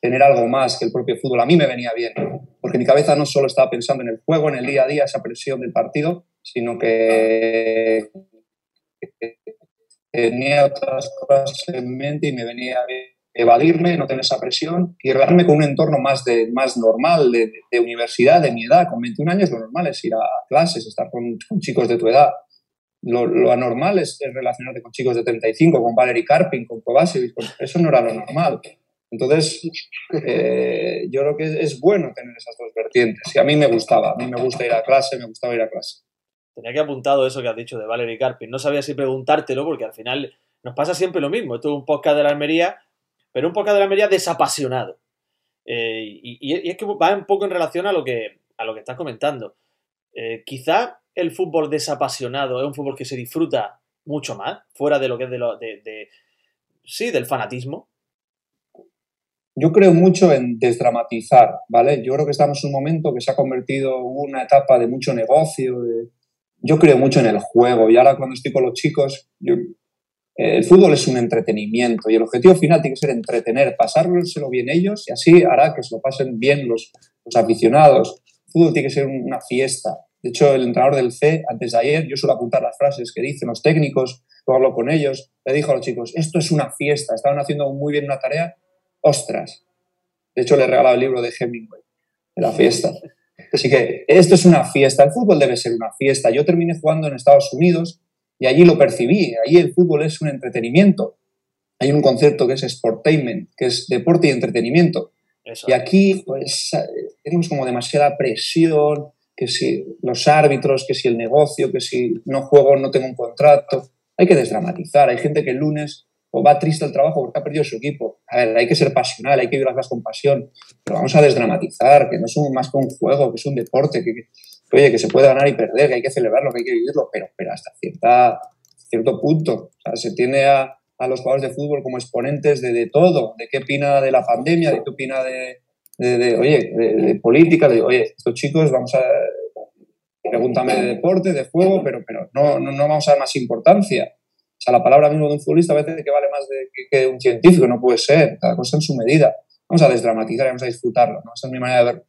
Speaker 5: Tener algo más que el propio fútbol. A mí me venía bien, porque mi cabeza no solo estaba pensando en el juego, en el día a día, esa presión del partido, sino que tenía otras cosas en mente y me venía bien evadirme, no tener esa presión y relajarme con un entorno más, de, más normal, de, universidad, de mi edad. Con 21 años lo normal es ir a clases, estar con, chicos de tu edad. Lo, anormal es, relacionarte con chicos de 35, con Valery Karpin, con Kovacevic. Eso no era lo normal. Entonces, eh, yo creo que es bueno tener esas dos vertientes. Y a mí me gustaba, a mí me gusta ir a clase, me gustaba ir a clase.
Speaker 3: Tenía que apuntado eso que has dicho de Valery Carpin. No sabía si preguntártelo porque al final nos pasa siempre lo mismo. Esto es un podcast de la Almería, pero un podcast de la Almería desapasionado. Eh, y, es que va un poco en relación a lo que, a lo que estás comentando. Eh, quizá el fútbol desapasionado es un fútbol que se disfruta mucho más, fuera de lo que es de lo, de, sí, del fanatismo.
Speaker 5: Yo creo mucho en desdramatizar, ¿vale? Yo creo que estamos en un momento que se ha convertido en una etapa de mucho negocio, de, yo creo mucho en el juego y ahora cuando estoy con los chicos, eh, el fútbol es un entretenimiento y el objetivo final tiene que ser entretener, pasárselo bien ellos y así hará que se lo pasen bien los, los aficionados. El fútbol tiene que ser una fiesta. De hecho, el entrenador del C, antes de ayer, yo suelo apuntar las frases que dicen los técnicos, luego hablo con ellos, le dijo a los chicos, esto es una fiesta, estaban haciendo muy bien una tarea, ostras. De hecho, le he regalado el libro de Hemingway, de la fiesta. Así que esto es una fiesta, el fútbol debe ser una fiesta. Yo terminé jugando en Estados Unidos y allí lo percibí, allí el fútbol es un entretenimiento. Hay un concepto que es sportainment, que es deporte y entretenimiento. Y aquí pues tenemos como demasiada presión, que si los árbitros, que si el negocio, que si no juego no tengo un contrato. Hay que desdramatizar. Hay gente que el lunes o va triste al trabajo porque ha perdido su equipo. A ver, hay que ser pasional, hay que vivir las cosas con pasión, pero vamos a desdramatizar, que no es más que un juego, que es un deporte, que, oye, que se puede ganar y perder, que hay que celebrarlo, que hay que vivirlo, pero, pero hasta cierta, cierto punto. Se tiene a, a los jugadores de fútbol como exponentes de, de, todo, de qué opina de la pandemia, de qué opina de, de oye, de, política, oye, estos chicos vamos a... Pregúntame de deporte, de juego, pero, pero no, no, no vamos a dar más importancia o sea, la palabra mismo de un futbolista a veces que vale más de, que, un científico, no puede ser, cada cosa en su medida. Vamos a desdramatizar y vamos a disfrutarlo, ¿no? Esa es mi manera de verlo.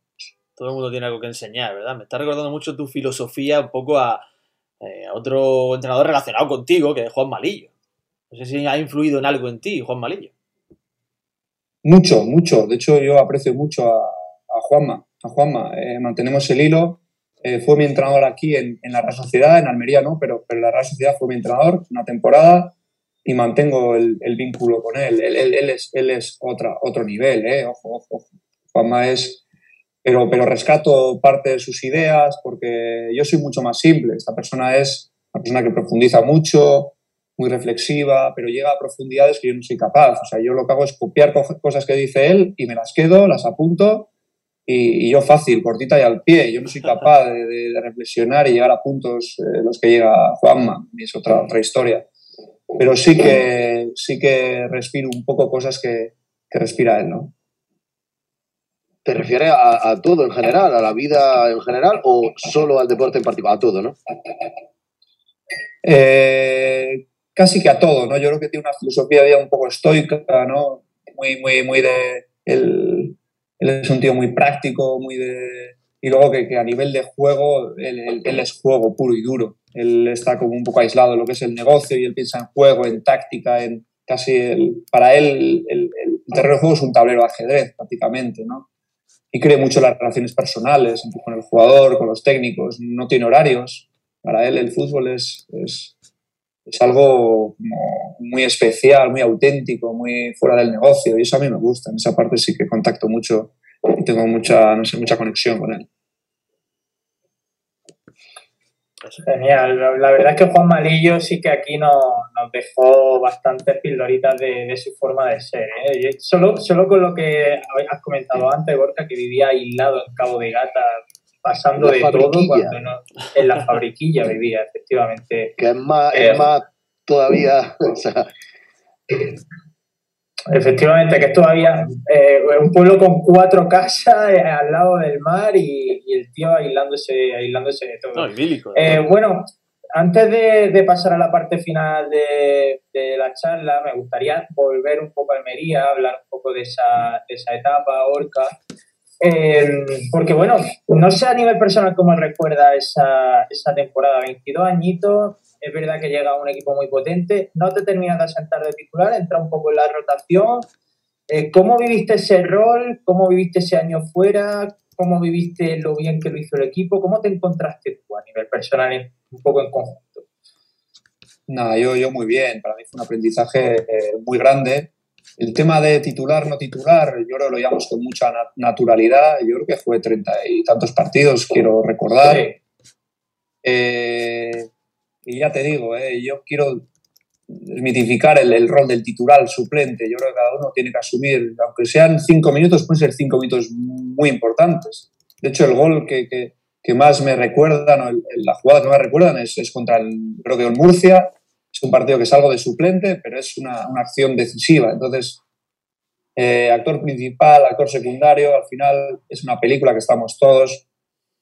Speaker 3: Todo el mundo tiene algo que enseñar, ¿verdad? Me está recordando mucho tu filosofía un poco a, eh, otro entrenador relacionado contigo, que es Juan Malillo. No sé si ha influido en algo en ti, Juan Malillo.
Speaker 5: Mucho, mucho. De hecho, yo aprecio mucho a, Juanma. A Juanma. Eh, mantenemos el hilo eh, fue mi entrenador aquí en, la Real Sociedad, en Almería no, pero, pero la Real Sociedad fue mi entrenador una temporada y mantengo el, vínculo con él. Él, es, él es otra, otro nivel, ¿eh? ojo, ojo, ojo. Juanma es... Pero, pero rescato parte de sus ideas porque yo soy mucho más simple. Esta persona es una persona que profundiza mucho, muy reflexiva, pero llega a profundidades que yo no soy capaz. O sea, yo lo que hago es copiar cosas que dice él y me las quedo, las apunto y, yo fácil, cortita y al pie. Yo no soy capaz de, reflexionar y llegar a puntos eh, los que llega Juanma, y es otra, otra historia. Pero sí que, sí que respiro un poco cosas que, que respira él, ¿no?
Speaker 4: ¿Te refieres a, todo en general, a la vida en general o solo al deporte en particular? A todo, ¿no?
Speaker 5: Eh, casi que a todo, ¿no? Yo creo que tiene una filosofía de un poco estoica, ¿no? Muy, muy, muy de el, él es un tío muy práctico, muy de... Y luego que, a nivel de juego, él, es juego puro y duro. Él está como un poco aislado de lo que es el negocio y él piensa en juego, en táctica, en casi... El, para él el, terreno de juego es un tablero de ajedrez prácticamente, ¿no? Y cree mucho en las relaciones personales, con el jugador, con los técnicos, no tiene horarios. Para él el fútbol es, es, es algo muy especial, muy auténtico, muy fuera del negocio y eso a mí me gusta. En esa parte sí que contacto mucho y tengo mucha, no sé, mucha conexión con él.
Speaker 2: Genial. La verdad es que Juan Malillo sí que aquí nos, dejó bastantes pildoritas de, su forma de ser. ¿eh? Solo, solo con lo que has comentado antes, Gorka, que vivía aislado en Cabo de Gata, pasando de todo, cuando no, en la fabriquilla vivía, efectivamente.
Speaker 4: Que es más, es eh, más todavía.
Speaker 2: Efectivamente, que es todavía eh, un pueblo con cuatro casas eh, al lado del mar y, el tío aislándose, aislándose de todo. Eh, bueno, antes de, pasar a la parte final de, la charla, me gustaría volver un poco a Almería, hablar un poco de esa, de esa etapa, Orca. Porque bueno, no sé a nivel personal cómo recuerda esa, esa temporada, 22 añitos, es verdad que llega un equipo muy potente, no te terminas de asentar de titular, entra un poco en la rotación. Eh, ¿Cómo viviste ese rol? ¿Cómo viviste ese año fuera? ¿Cómo viviste lo bien que lo hizo el equipo? ¿Cómo te encontraste tú a nivel personal, un poco en conjunto?
Speaker 5: Nada, yo, yo muy bien. Para mí fue un aprendizaje eh, muy grande. El tema de titular, no titular, yo creo que lo llevamos con mucha naturalidad. Yo creo que fue treinta y tantos partidos, quiero recordar. Eh, y ya te digo, eh, yo quiero desmitificar el, rol del titular, suplente. Yo creo que cada uno tiene que asumir, aunque sean cinco minutos, pueden ser cinco minutos muy importantes. De hecho, el gol que, que, más me recuerdan, la jugada que más recuerdan es, es, contra el, creo que el Murcia. Es un partido que salgo de suplente, pero es una, una acción decisiva. Entonces, eh, actor principal, actor secundario, al final es una película que estamos todos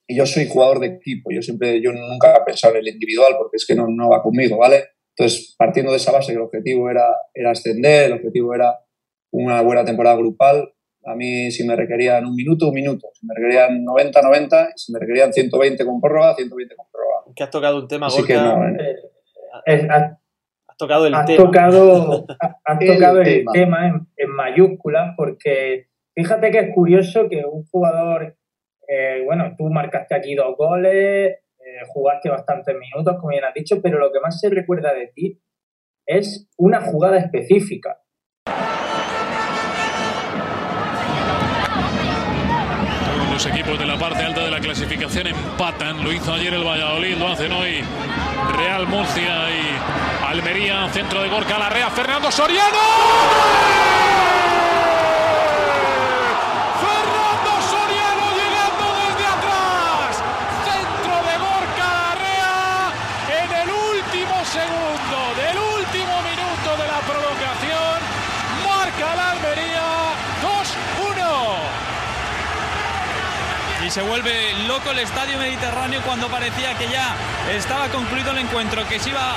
Speaker 5: y yo soy jugador de equipo, yo siempre, yo nunca he pensado en el individual porque es que no, no va conmigo, ¿vale? Entonces, partiendo de esa base que el objetivo era, era ascender, el objetivo era una buena temporada grupal, a mí si me requerían un minuto, un minuto, si me requerían 90, 90, si me requerían 120 con prórroga, 120 con prórroga.
Speaker 3: Que has tocado un tema,
Speaker 2: Así
Speaker 3: que no,
Speaker 2: eh, eh, has
Speaker 3: tocado el
Speaker 2: has
Speaker 3: tema.
Speaker 2: Tocado, has tocado el, tema, en, en mayúsculas porque fíjate que es curioso que un jugador eh, bueno, tú marcaste aquí dos goles, eh, jugaste bastantes minutos, como bien has dicho, pero lo que más se recuerda de ti es una jugada específica.
Speaker 6: Los equipos de la parte alta de la clasificación empatan. Lo hizo ayer el Valladolid, lo hacen hoy Real Murcia y Almería. Centro de Gorka Larrea, Fernando Soriano.
Speaker 7: Se vuelve loco el estadio mediterráneo cuando parecía que ya estaba concluido el encuentro, que se iba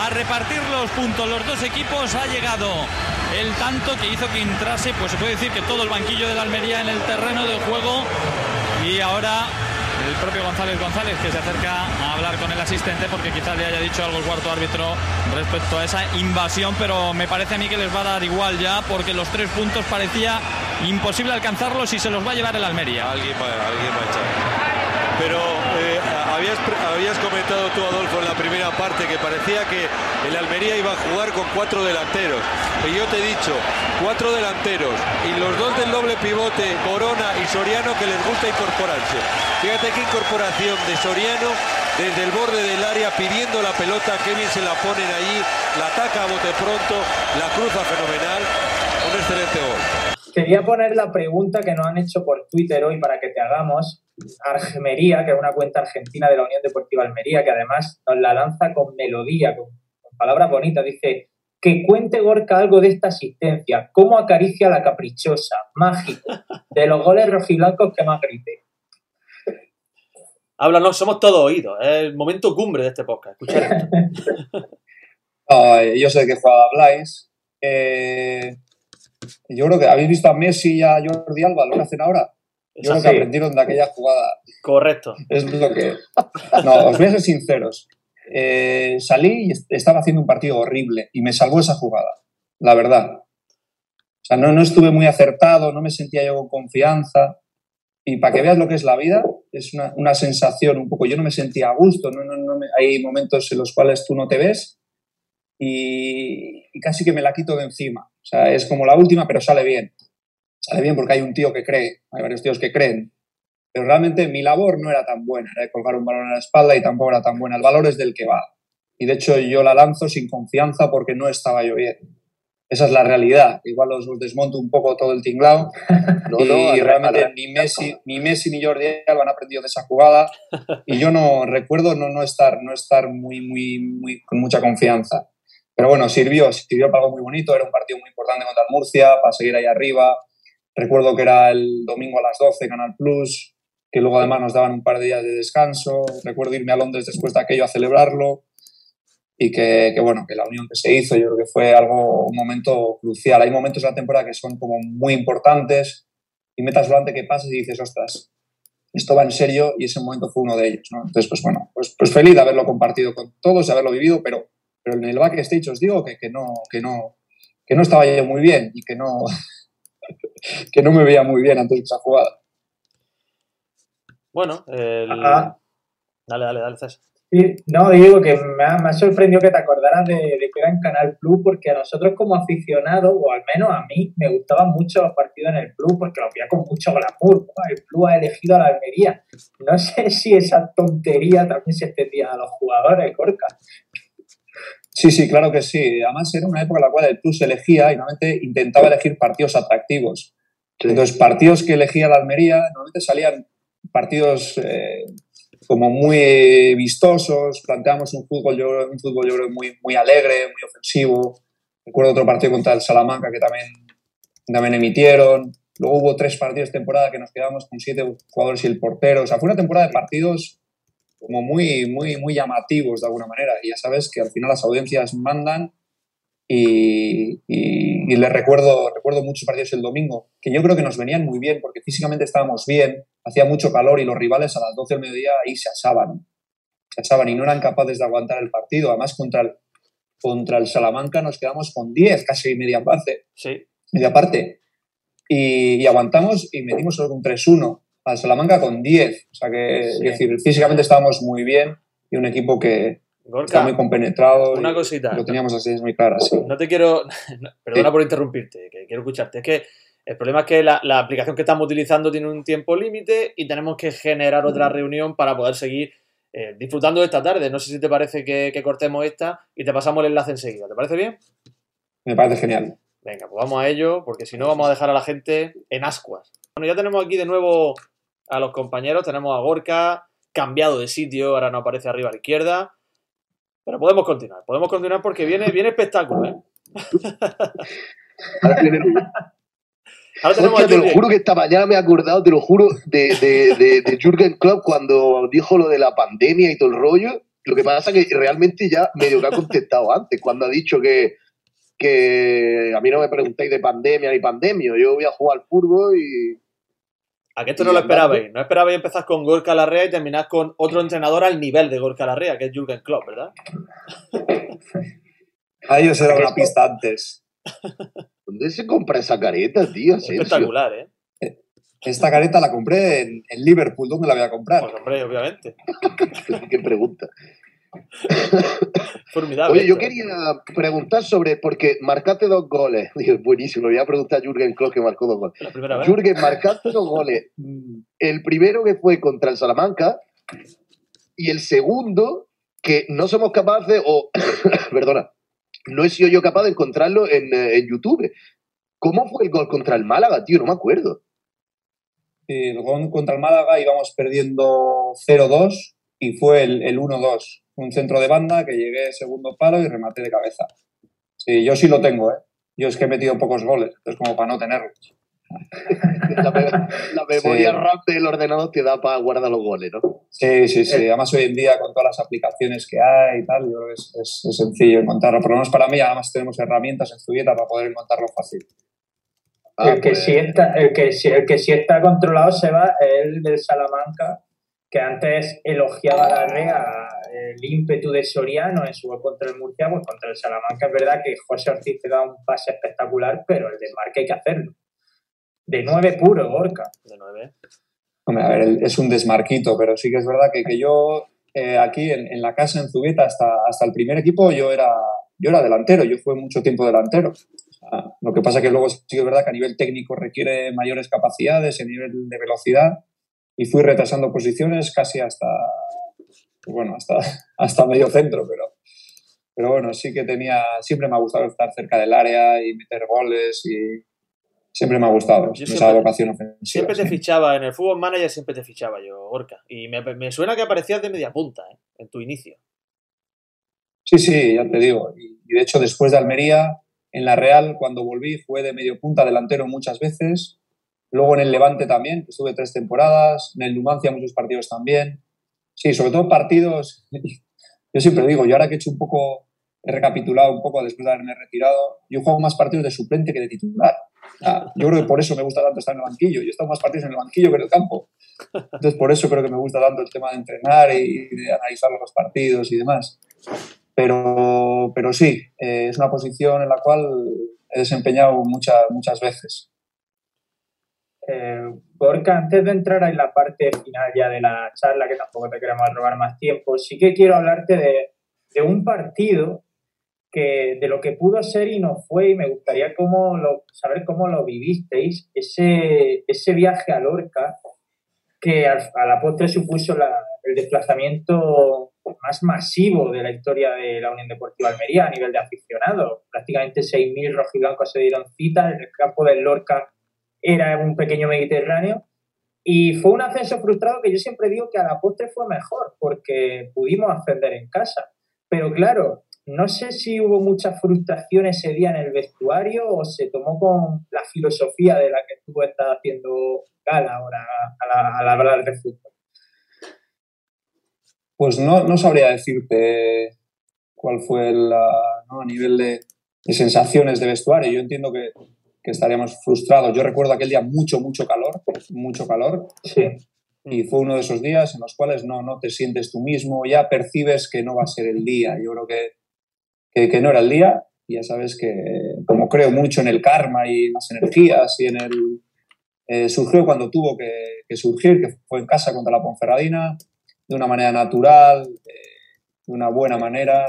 Speaker 7: a repartir los puntos los dos equipos. Ha llegado el tanto que hizo que entrase, pues se puede decir que todo el banquillo de la Almería en el terreno de juego. Y ahora el propio González González que se acerca a hablar con el asistente porque quizás le haya dicho algo el cuarto árbitro respecto a esa invasión, pero me parece a mí que les va a dar igual ya porque los tres puntos parecía imposible alcanzarlos y se los va a llevar el Almería.
Speaker 8: Alguien va, a echar. Pero eh, habías, habías comentado tú, Adolfo, en la primera parte que parecía que el Almería iba a jugar con cuatro delanteros. Y yo te he dicho, cuatro delanteros y los dos del doble pivote, Corona y Soriano, que les gusta incorporarse. Fíjate qué incorporación de Soriano desde el borde del área pidiendo la pelota, qué bien se la ponen allí, la ataca a bote pronto, la cruza fenomenal, un excelente gol.
Speaker 2: Quería poner la pregunta que nos han hecho por Twitter hoy para que te hagamos. Argemería, que es una cuenta argentina de la Unión Deportiva Almería, que además nos la lanza con melodía, con, palabras bonitas. Dice, que cuente Gorka algo de esta asistencia, cómo acaricia la caprichosa, mágico, de los goles rojiblancos que más grite.
Speaker 3: Háblanos, somos todos oídos, es el momento cumbre de este podcast. Escuchar
Speaker 5: yo sé de qué juega Blaise. Eh, yo creo que habéis visto a Messi y a Jordi Alba, lo que hacen ahora. Yo creo que aprendieron de aquella jugada.
Speaker 3: Correcto.
Speaker 5: Es lo que. No, os voy a ser sinceros. Eh, salí y estaba haciendo un partido horrible y me salvó esa jugada, la verdad. O sea, no, no estuve muy acertado, no me sentía yo con confianza. Y para que veas lo que es la vida, es una, una sensación un poco. Yo no me sentía a gusto, no, no, no hay momentos en los cuales tú no te ves y, y casi que me la quito de encima. O sea, es como la última, pero sale bien. Sale bien porque hay un tío que cree, hay varios tíos que creen. Pero realmente mi labor no era tan buena, era de colgar un balón en la espalda y tampoco era tan buena. El valor es del que va. Y de hecho yo la lanzo sin confianza porque no estaba yo bien. Esa es la realidad. Igual os, os desmonto un poco todo el tinglao.
Speaker 4: No,
Speaker 5: y
Speaker 4: no, al-
Speaker 5: realmente
Speaker 4: al-
Speaker 5: ni Messi, ni Messi ni Jordi Alba han aprendido de esa jugada. Y yo no recuerdo no, no estar, no estar muy, muy, muy, con mucha confianza. Pero bueno, sirvió, sirvió para algo muy bonito. Era un partido muy importante contra el Murcia, para seguir ahí arriba. Recuerdo que era el domingo a las 12, Canal Plus, que luego además nos daban un par de días de descanso. Recuerdo irme a Londres después de aquello a celebrarlo y que, que, bueno, que la unión que se hizo yo creo que fue algo, un momento crucial. Hay momentos en la temporada que son como muy importantes y metas delante que pases y dices, ostras, esto va en serio y ese momento fue uno de ellos, ¿no? Entonces, pues bueno, pues, pues feliz de haberlo compartido con todos, de haberlo vivido, pero, pero en el backstage os digo que, que, no, que, no, que no estaba yo muy bien y que no, que no me veía muy bien antes de esa jugada.
Speaker 3: Bueno, el...
Speaker 2: Ah.
Speaker 3: dale, dale, dale, César.
Speaker 2: Sí, no, digo que me ha, me ha sorprendido que te acordaras de, de que era en Canal Plus, porque a nosotros como aficionados, o al menos a mí, me gustaban mucho los partidos en el Plus, porque los veía con mucho glamour. ¿no? El Plus ha elegido a la Almería. No sé si esa tontería también se extendía a los jugadores, Corca.
Speaker 5: Sí, sí, claro que sí. Además era una época en la cual el Plus elegía y normalmente intentaba elegir partidos atractivos.
Speaker 4: Sí.
Speaker 5: Entonces, partidos que elegía la Almería, normalmente salían partidos eh, como muy vistosos, planteamos un fútbol, yo, un fútbol yo creo muy, muy alegre, muy ofensivo. Recuerdo otro partido contra el Salamanca que también, también emitieron. Luego hubo tres partidos de temporada que nos quedamos con siete jugadores y el portero. O sea, fue una temporada de partidos como muy, muy, muy llamativos de alguna manera. Y ya sabes que al final las audiencias mandan y, y, y les recuerdo, recuerdo muchos partidos el domingo, que yo creo que nos venían muy bien porque físicamente estábamos bien, hacía mucho calor y los rivales a las 12 del mediodía ahí se asaban. Se asaban y no eran capaces de aguantar el partido. Además, contra el, contra el Salamanca nos quedamos con 10, casi media parte.
Speaker 3: Sí.
Speaker 5: Media parte. Y, y aguantamos y metimos un 3-1 al Salamanca con 10. O sea que,
Speaker 3: Sí.
Speaker 5: es decir, físicamente estábamos muy bien y un equipo que está muy compenetrado.
Speaker 3: una cosita.
Speaker 5: Lo teníamos así, es muy clara, sí.
Speaker 3: No te quiero. Perdona por interrumpirte, que quiero escucharte. Es que el problema es que la, la aplicación que estamos utilizando tiene un tiempo límite y tenemos que generar otra reunión para poder seguir eh, disfrutando de esta tarde. No sé si te parece que, que cortemos esta y te pasamos el enlace enseguida. ¿Te parece bien?
Speaker 5: Me parece genial.
Speaker 3: Venga, pues vamos a ello, porque si no vamos a dejar a la gente en ascuas. Bueno, ya tenemos aquí de nuevo a los compañeros. Tenemos a Gorka, cambiado de sitio, ahora no aparece arriba a la izquierda. Pero podemos continuar, podemos continuar porque viene, viene espectáculo, ¿eh?
Speaker 4: Ahora viene-
Speaker 3: Ahora tenemos
Speaker 4: Hostia,
Speaker 3: a
Speaker 4: te lo juro que esta mañana me he acordado, te lo juro, de, de, de, de Jürgen Klopp cuando dijo lo de la pandemia y todo el rollo. Lo que pasa es que realmente ya medio que ha contestado antes, cuando ha dicho que, que a mí no me preguntáis de pandemia ni pandemia, yo voy a jugar al fútbol y...
Speaker 3: A que esto
Speaker 4: Y
Speaker 3: no lo esperabais. No esperabais empezar con Gorka Larrea y terminar con otro entrenador al nivel de Gorka Larrea, que es Jürgen Klopp, ¿verdad?
Speaker 5: A ellos era una pista antes.
Speaker 4: ¿Dónde se compra esa careta, tío?
Speaker 3: Es espectacular, ¿eh?
Speaker 5: Esta careta la compré en, en Liverpool. ¿Dónde la voy a comprar?
Speaker 3: Pues hombre, obviamente.
Speaker 4: Qué pregunta.
Speaker 3: Formidable.
Speaker 4: Oye, yo quería preguntar sobre, porque marcaste dos goles. Digo, buenísimo, le voy a preguntar a Jürgen Klopp que marcó dos goles.
Speaker 3: La.
Speaker 4: Jürgen, marcaste dos goles. El primero que fue contra el Salamanca y el segundo que no somos capaces, o, perdona, no he sido yo capaz de encontrarlo en, eh, en YouTube. ¿Cómo fue el gol contra el Málaga, tío? No me acuerdo.
Speaker 5: El gol contra el Málaga íbamos perdiendo 0-2 y fue el, el 1-2. Un centro de banda que llegué segundo palo y rematé de cabeza. Sí, yo sí lo tengo, ¿eh? Yo es que he metido pocos goles, entonces como para no tenerlos.
Speaker 4: La, me- la memoria
Speaker 5: Sí.
Speaker 4: RAM del ordenador te da para guardar los goles, ¿no?
Speaker 5: Sí, sí, sí. Además hoy en día con todas las aplicaciones que hay y tal, yo creo que es, es- es sencillo encontrarlo. Por lo menos para mí, además tenemos herramientas en Zubieta para poder encontrarlo fácil.
Speaker 4: Ah,
Speaker 2: el, que
Speaker 4: pues,
Speaker 2: sí está, el, que el que sí está controlado se va es el del Salamanca, que antes elogiaba a la REA el ímpetu de Soriano en su gol contra el Murcia, pues contra el Salamanca es verdad que José Ortiz te da un pase espectacular, pero el desmarque hay que hacerlo. De nueve puro, Gorka.
Speaker 3: De nueve.
Speaker 5: Hombre, a ver, es un desmarquito, pero sí que es verdad que, que yo eh, aquí en, en la casa en Zubieta hasta, hasta el primer equipo yo era, yo era delantero, yo fui mucho tiempo delantero. lo que pasa que luego sí que es verdad que a nivel técnico requiere mayores capacidades, a nivel de velocidad, y fui retrasando posiciones casi hasta, pues bueno, hasta, hasta medio centro, pero, pero bueno, sí que tenía, siempre me ha gustado estar cerca del área y meter goles y siempre me ha gustado esa vocación ofensiva.
Speaker 3: Siempre te fichaba, en el fútbol manager siempre te fichaba yo, Orca, y me, me suena que aparecías de media punta ¿eh? en tu inicio.
Speaker 5: Sí, sí, ya te digo. Y, de hecho, después de Almería, en la Real, cuando volví, fue de medio punta delantero muchas veces. Luego en el Levante también, estuve tres temporadas. En el Numancia muchos partidos también. Sí, sobre todo partidos. Yo siempre digo, yo ahora que he hecho un poco, he recapitulado un poco después de haberme retirado, yo juego más partidos de suplente que de titular. yo creo que por eso me gusta tanto estar en el banquillo. Yo he estado más partidos en el banquillo que en el campo. Entonces, por eso creo que me gusta tanto el tema de entrenar y de analizar los partidos y demás. Pero, pero sí, eh, es una posición en la cual he desempeñado muchas, muchas veces.
Speaker 2: Eh, Gorka, antes de entrar en la parte final ya de la charla, que tampoco te queremos robar más tiempo, sí que quiero hablarte de, de un partido que de lo que pudo ser y no fue, y me gustaría cómo lo, saber cómo lo vivisteis, ese, ese viaje a Lorca, que a, la postre supuso el desplazamiento más masivo de la historia de la Unión Deportiva Almería a nivel de aficionados. Prácticamente 6.000 rojiblancos se dieron cita, en el campo del Lorca era un pequeño Mediterráneo. Y fue un ascenso frustrado que yo siempre digo que a la postre fue mejor, porque pudimos ascender en casa. Pero claro, no sé si hubo mucha frustración ese día en el vestuario o se tomó con la filosofía de la que tú estás haciendo gala ahora al, hablar de fútbol.
Speaker 5: Pues no, no sabría decirte cuál fue el a nivel de, sensaciones de vestuario. Yo entiendo que, que, estaríamos frustrados. Yo recuerdo aquel día mucho, mucho calor, mucho calor.
Speaker 2: Sí.
Speaker 5: Y fue uno de esos días en los cuales no, no te sientes tú mismo, ya percibes que no va a ser el día. Yo creo que que, no era el día. Y ya sabes que, como creo mucho en el karma y en las energías y en el. Eh, surgió cuando tuvo que, surgir, que fue en casa contra la Ponferradina, de una manera natural, de una buena manera.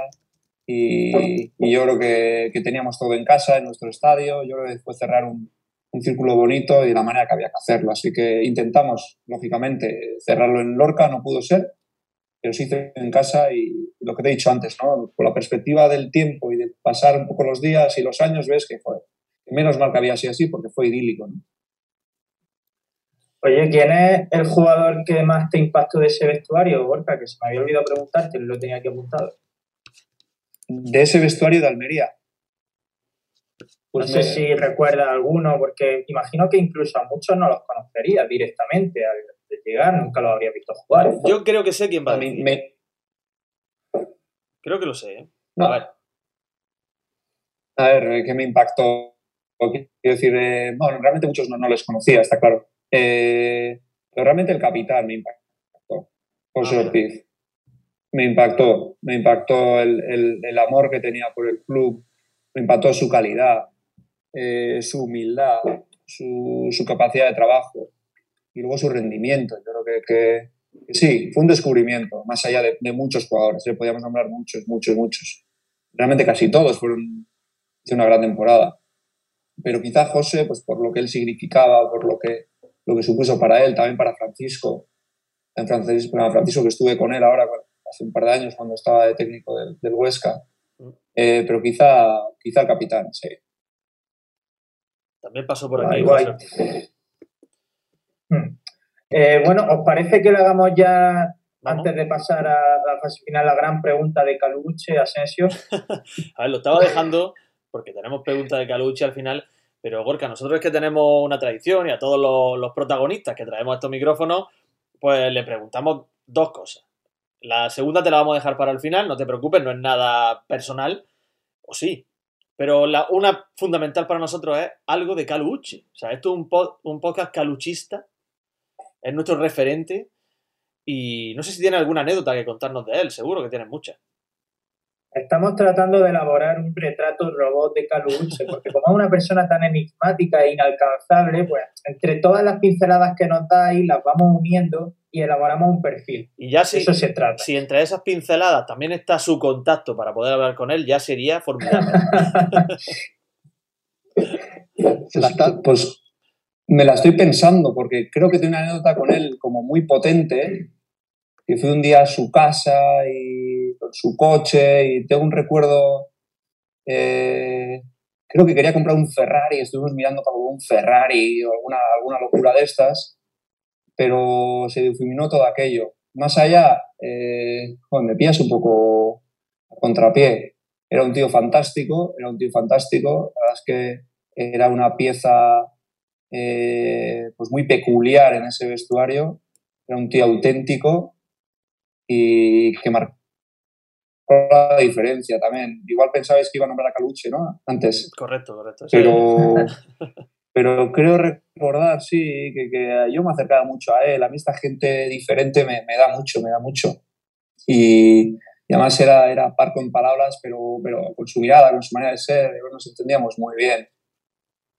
Speaker 5: Y, yo creo que, que, teníamos todo en casa, en nuestro estadio. Yo creo que fue cerrar un, un círculo bonito y de la manera que había que hacerlo. Así que intentamos, lógicamente, cerrarlo en Lorca, no pudo ser, pero sí en casa y lo que te he dicho antes, ¿no? Con la perspectiva del tiempo y de pasar un poco los días y los años, ves que fue menos mal que había sido así porque fue idílico, ¿no?
Speaker 2: Oye, ¿quién es el jugador que más te impactó de ese vestuario, Borja? Que se me había olvidado preguntarte, lo tenía aquí apuntado.
Speaker 5: De ese vestuario de Almería.
Speaker 2: Pues no sé si recuerda alguno, porque imagino que incluso a muchos no los conocería directamente llegar, nunca lo habría visto jugar.
Speaker 3: Yo creo que sé quién va a decir. Creo que lo sé, ¿eh? A ver.
Speaker 5: A ver, eh, ¿qué me impactó? Quiero decir, eh, bueno, realmente muchos no, les conocía, está claro. pero realmente el capitán me impactó. José ah, Ortiz. Me impactó. Me impactó el, amor que tenía por el club. Me impactó su calidad, su humildad, su, su capacidad de trabajo y luego su rendimiento. Yo creo que, sí, fue un descubrimiento, más allá de, muchos jugadores. ¿eh? Podríamos nombrar muchos, muchos, muchos. Realmente casi todos fueron de una gran temporada. Pero quizá José, pues por lo que él significaba, por lo que, lo que supuso para él, también para Francisco, en Francisco que estuve con él ahora hace un par de años cuando estaba de técnico del, Huesca. Eh, pero quizá, quizá el capitán, sí.
Speaker 3: También pasó por aquí.
Speaker 2: Hmm. Eh, bueno, ¿os parece que le hagamos ya, antes de pasar a la fase final, la gran pregunta de Caluche, Asensio?
Speaker 3: a ver, lo estaba dejando porque tenemos pregunta de Caluche al final, pero Gorka, nosotros es que tenemos una tradición y a todos los, protagonistas que traemos estos micrófonos, pues le preguntamos dos cosas. La segunda te la vamos a dejar para el final, no te preocupes, no es nada personal, o sí, pero la, una fundamental para nosotros es algo de Caluche. O sea, esto es un, un podcast caluchista es nuestro referente y no sé si tiene alguna anécdota que contarnos de él, seguro que tiene muchas.
Speaker 2: Estamos tratando de elaborar un retrato robot de Caluche, porque como es una persona tan enigmática e inalcanzable, pues entre todas las pinceladas que nos da ahí las vamos uniendo y elaboramos un perfil.
Speaker 3: Y ya si,
Speaker 2: Eso se trata.
Speaker 3: si entre esas pinceladas también está su contacto para poder hablar con él, ya sería formidable.
Speaker 4: Está-
Speaker 5: Pues me la estoy pensando porque creo que tengo una anécdota con él como muy potente. Que fui un día a su casa y su coche y tengo un recuerdo. eh, creo que quería comprar un Ferrari, estuvimos mirando para un Ferrari o alguna, alguna locura de estas, pero se difuminó todo aquello. Más allá, eh, me pillas un poco a contrapié. Era un tío fantástico, era un tío fantástico. La verdad es que era una pieza eh, pues muy peculiar en ese vestuario. Era un tío auténtico y que marcó la diferencia también. Igual pensabais que iba a nombrar a Caluche, ¿no? Antes.
Speaker 3: correcto, correcto. sí.
Speaker 5: Pero, pero creo recordar, sí, que, que yo me acercaba mucho a él. A mí esta gente diferente me, me da mucho, me da mucho. Y, y además era, era parco en palabras, pero, pero con su mirada, con su manera de ser, nos entendíamos muy bien.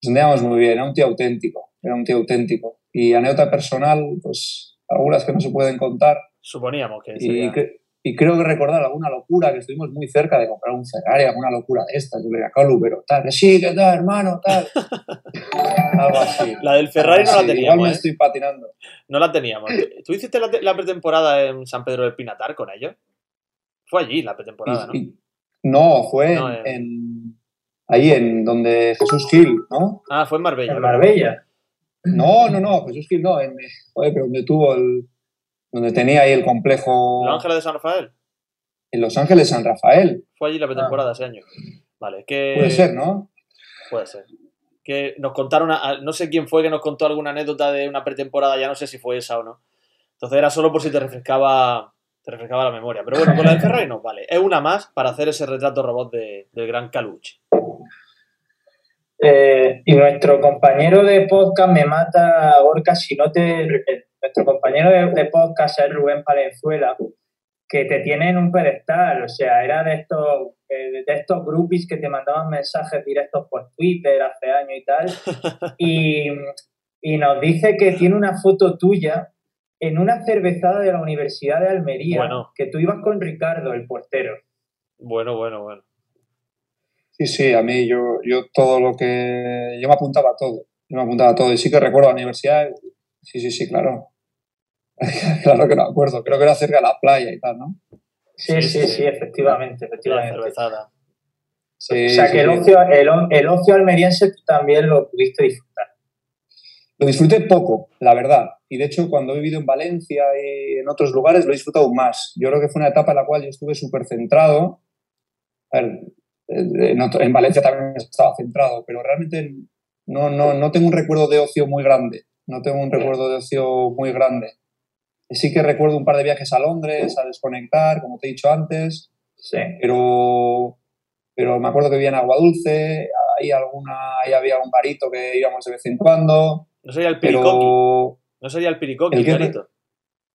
Speaker 5: Nos entendíamos muy bien, era un tío auténtico, era un tío auténtico. Y anécdota personal, pues algunas que no se pueden contar.
Speaker 3: Suponíamos que
Speaker 5: Y,
Speaker 3: sería...
Speaker 5: y creo que recordar alguna locura, que estuvimos muy cerca de comprar un Ferrari, alguna locura de estas, yo le diría, Colu, pero tal, que sí, que tal, hermano, tal. Algo así.
Speaker 3: La del Ferrari no la
Speaker 5: así. Igual
Speaker 3: teníamos,
Speaker 5: me
Speaker 3: ¿eh?
Speaker 5: estoy patinando.
Speaker 3: No la teníamos. ¿Tú hiciste la, te- la pretemporada en San Pedro del Pinatar con ellos? Fue allí la pretemporada, ¿no?
Speaker 5: Y- no, fue
Speaker 3: No,
Speaker 5: en,
Speaker 3: en-
Speaker 5: en- ahí en donde Jesús Gil, ¿no?
Speaker 3: Ah, fue en Marbella.
Speaker 2: En. Marbella.
Speaker 5: No, no, no, Jesús Gil no, en, joder, pero donde tuvo el, donde tenía ahí el complejo
Speaker 3: ¿Los Ángeles de San Rafael?
Speaker 5: en Los Ángeles San Rafael.
Speaker 3: Fue allí la pretemporada ese año. Vale, que...
Speaker 5: Puede ser, ¿no?
Speaker 3: Puede ser. Que nos contaron, a- a- no sé quién fue que nos contó alguna anécdota de una pretemporada, ya no sé si fue esa o no. Entonces era solo por si te refrescaba, te refrescaba la memoria. Pero bueno, con la de Ferrari no, vale. Es una más para hacer ese retrato robot de- del gran Caluche.
Speaker 2: Eh, y nuestro compañero de podcast me mata, Gorka, si no te... Nuestro compañero de, de podcast es Rubén Palenzuela, que te tiene en un pedestal, o sea, era de estos, eh, de estos groupies que te mandaban mensajes directos por Twitter hace años y tal, y, y nos dice que tiene una foto tuya en una cervezada de la Universidad de Almería,
Speaker 3: Bueno.
Speaker 2: que tú ibas con Ricardo, el portero.
Speaker 3: Bueno, bueno, bueno.
Speaker 5: Sí, sí, a mí yo, yo todo lo que... Yo me apuntaba a todo, yo me apuntaba a todo. Y sí que recuerdo la universidad, sí, sí, sí, claro. claro que no me acuerdo, creo que era cerca de la playa y tal, ¿no?
Speaker 2: Sí,
Speaker 3: Sí,
Speaker 2: sí, efectivamente,
Speaker 3: La
Speaker 2: efectivamente.
Speaker 3: cervezada.
Speaker 5: Sí,
Speaker 2: O sea,
Speaker 5: sí,
Speaker 2: que el ocio, el, o- el ocio almeriense tú también lo pudiste disfrutar.
Speaker 5: Lo disfruté poco, la verdad. Y de hecho, cuando he vivido en Valencia y en otros lugares, lo he disfrutado más. Yo creo que fue una etapa en la cual yo estuve súper centrado. A ver, en, otro- en Valencia también estaba centrado, pero realmente no, no, no tengo un recuerdo de ocio muy grande. No tengo un recuerdo de ocio muy grande. Sí que recuerdo un par de viajes a Londres, a desconectar, como te he dicho antes,
Speaker 2: Sí.
Speaker 5: pero, pero me acuerdo que vivía en Agua Dulce, ahí, alguna, ahí había un barito que íbamos de vez en cuando,
Speaker 3: No sería el piricoqui.
Speaker 5: pero...
Speaker 3: No sería el piricoqui,
Speaker 5: ¿El.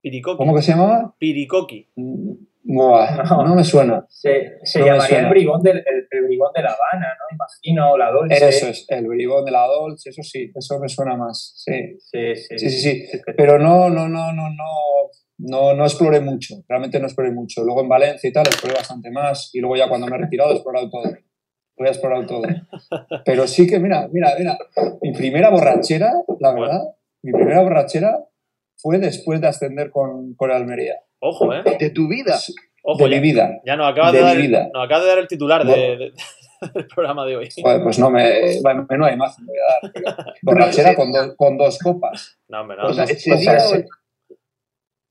Speaker 3: Piricoqui.
Speaker 5: ¿Cómo que se llamaba?
Speaker 3: Piricoqui.
Speaker 5: Mm, Buah,
Speaker 2: No.
Speaker 5: no me suena.
Speaker 2: Se, se
Speaker 5: No
Speaker 2: llamaría
Speaker 5: suena.
Speaker 2: el bribón, del, el, el bribón de La Habana, ¿no? Imagino, o la Dolce.
Speaker 5: Eso es, el bribón de la Dolce, eso sí, eso me suena más. Sí,
Speaker 2: Sí, sí.
Speaker 5: sí, sí. sí. Pero no, no, no, no, no, no, no exploré mucho, realmente no exploré mucho. Luego en Valencia y tal exploré bastante más y luego ya cuando me he retirado he explorado todo. Lo he explorado todo. Pero sí que, mira, mira, mira, mi primera borrachera, la verdad, mi primera borrachera fue después de ascender con, con Almería.
Speaker 3: Ojo, ¿eh?
Speaker 4: De tu vida.
Speaker 3: Ojo,
Speaker 5: de
Speaker 3: ya,
Speaker 5: mi vida.
Speaker 3: ya nos acabas de,
Speaker 5: de mi
Speaker 3: dar,
Speaker 5: vida.
Speaker 3: nos acabas de dar el titular
Speaker 5: Bueno.
Speaker 3: de- programa de hoy.
Speaker 5: Joder, pues no me, no hay más, me voy a dar. pero borrachera con, dos- con dos copas.
Speaker 3: No, hombre, no.
Speaker 4: O sea,
Speaker 5: no, o sea,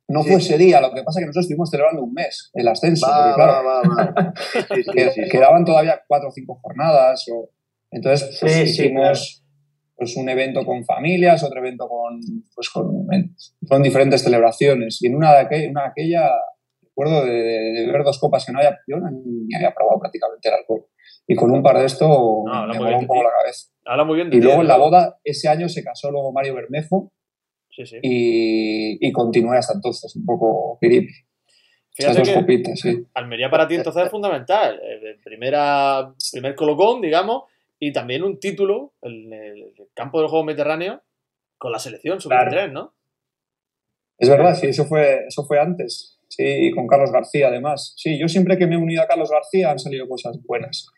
Speaker 5: No fue ese día, lo que pasa es que nosotros estuvimos celebrando un mes, el ascenso,
Speaker 4: Va,
Speaker 5: porque claro,
Speaker 4: va, va, va. Sí, sí,
Speaker 5: que-
Speaker 4: sí, sí.
Speaker 5: quedaban todavía cuatro o cinco jornadas. O, entonces, pues,
Speaker 2: Sí, sí,
Speaker 5: hicimos pues, un evento con familias, otro evento con, pues, con, con diferentes celebraciones. Y en una de, aquella, una de aquella, recuerdo de, de- beber dos copas que no había, yo ni había probado prácticamente el alcohol. Y con un par de esto
Speaker 3: No,
Speaker 5: me voló un poco la cabeza.
Speaker 3: Habla muy bien de
Speaker 5: Y luego en la boda, ese año se casó luego Mario Bermejo
Speaker 3: Sí, sí.
Speaker 5: y, y continué hasta entonces, un poco piripi.
Speaker 3: Fíjate que
Speaker 5: copitas, sí.
Speaker 3: Almería para ti entonces es fundamental. Eh, primera, primer colocón, digamos, y también un título en el campo del juego mediterráneo con la selección sub-23,
Speaker 2: Claro.
Speaker 3: ¿no?
Speaker 5: Es verdad, sí, eso fue, eso fue antes. Sí, con Carlos García además. Sí, yo siempre que me he unido a Carlos García han salido cosas buenas.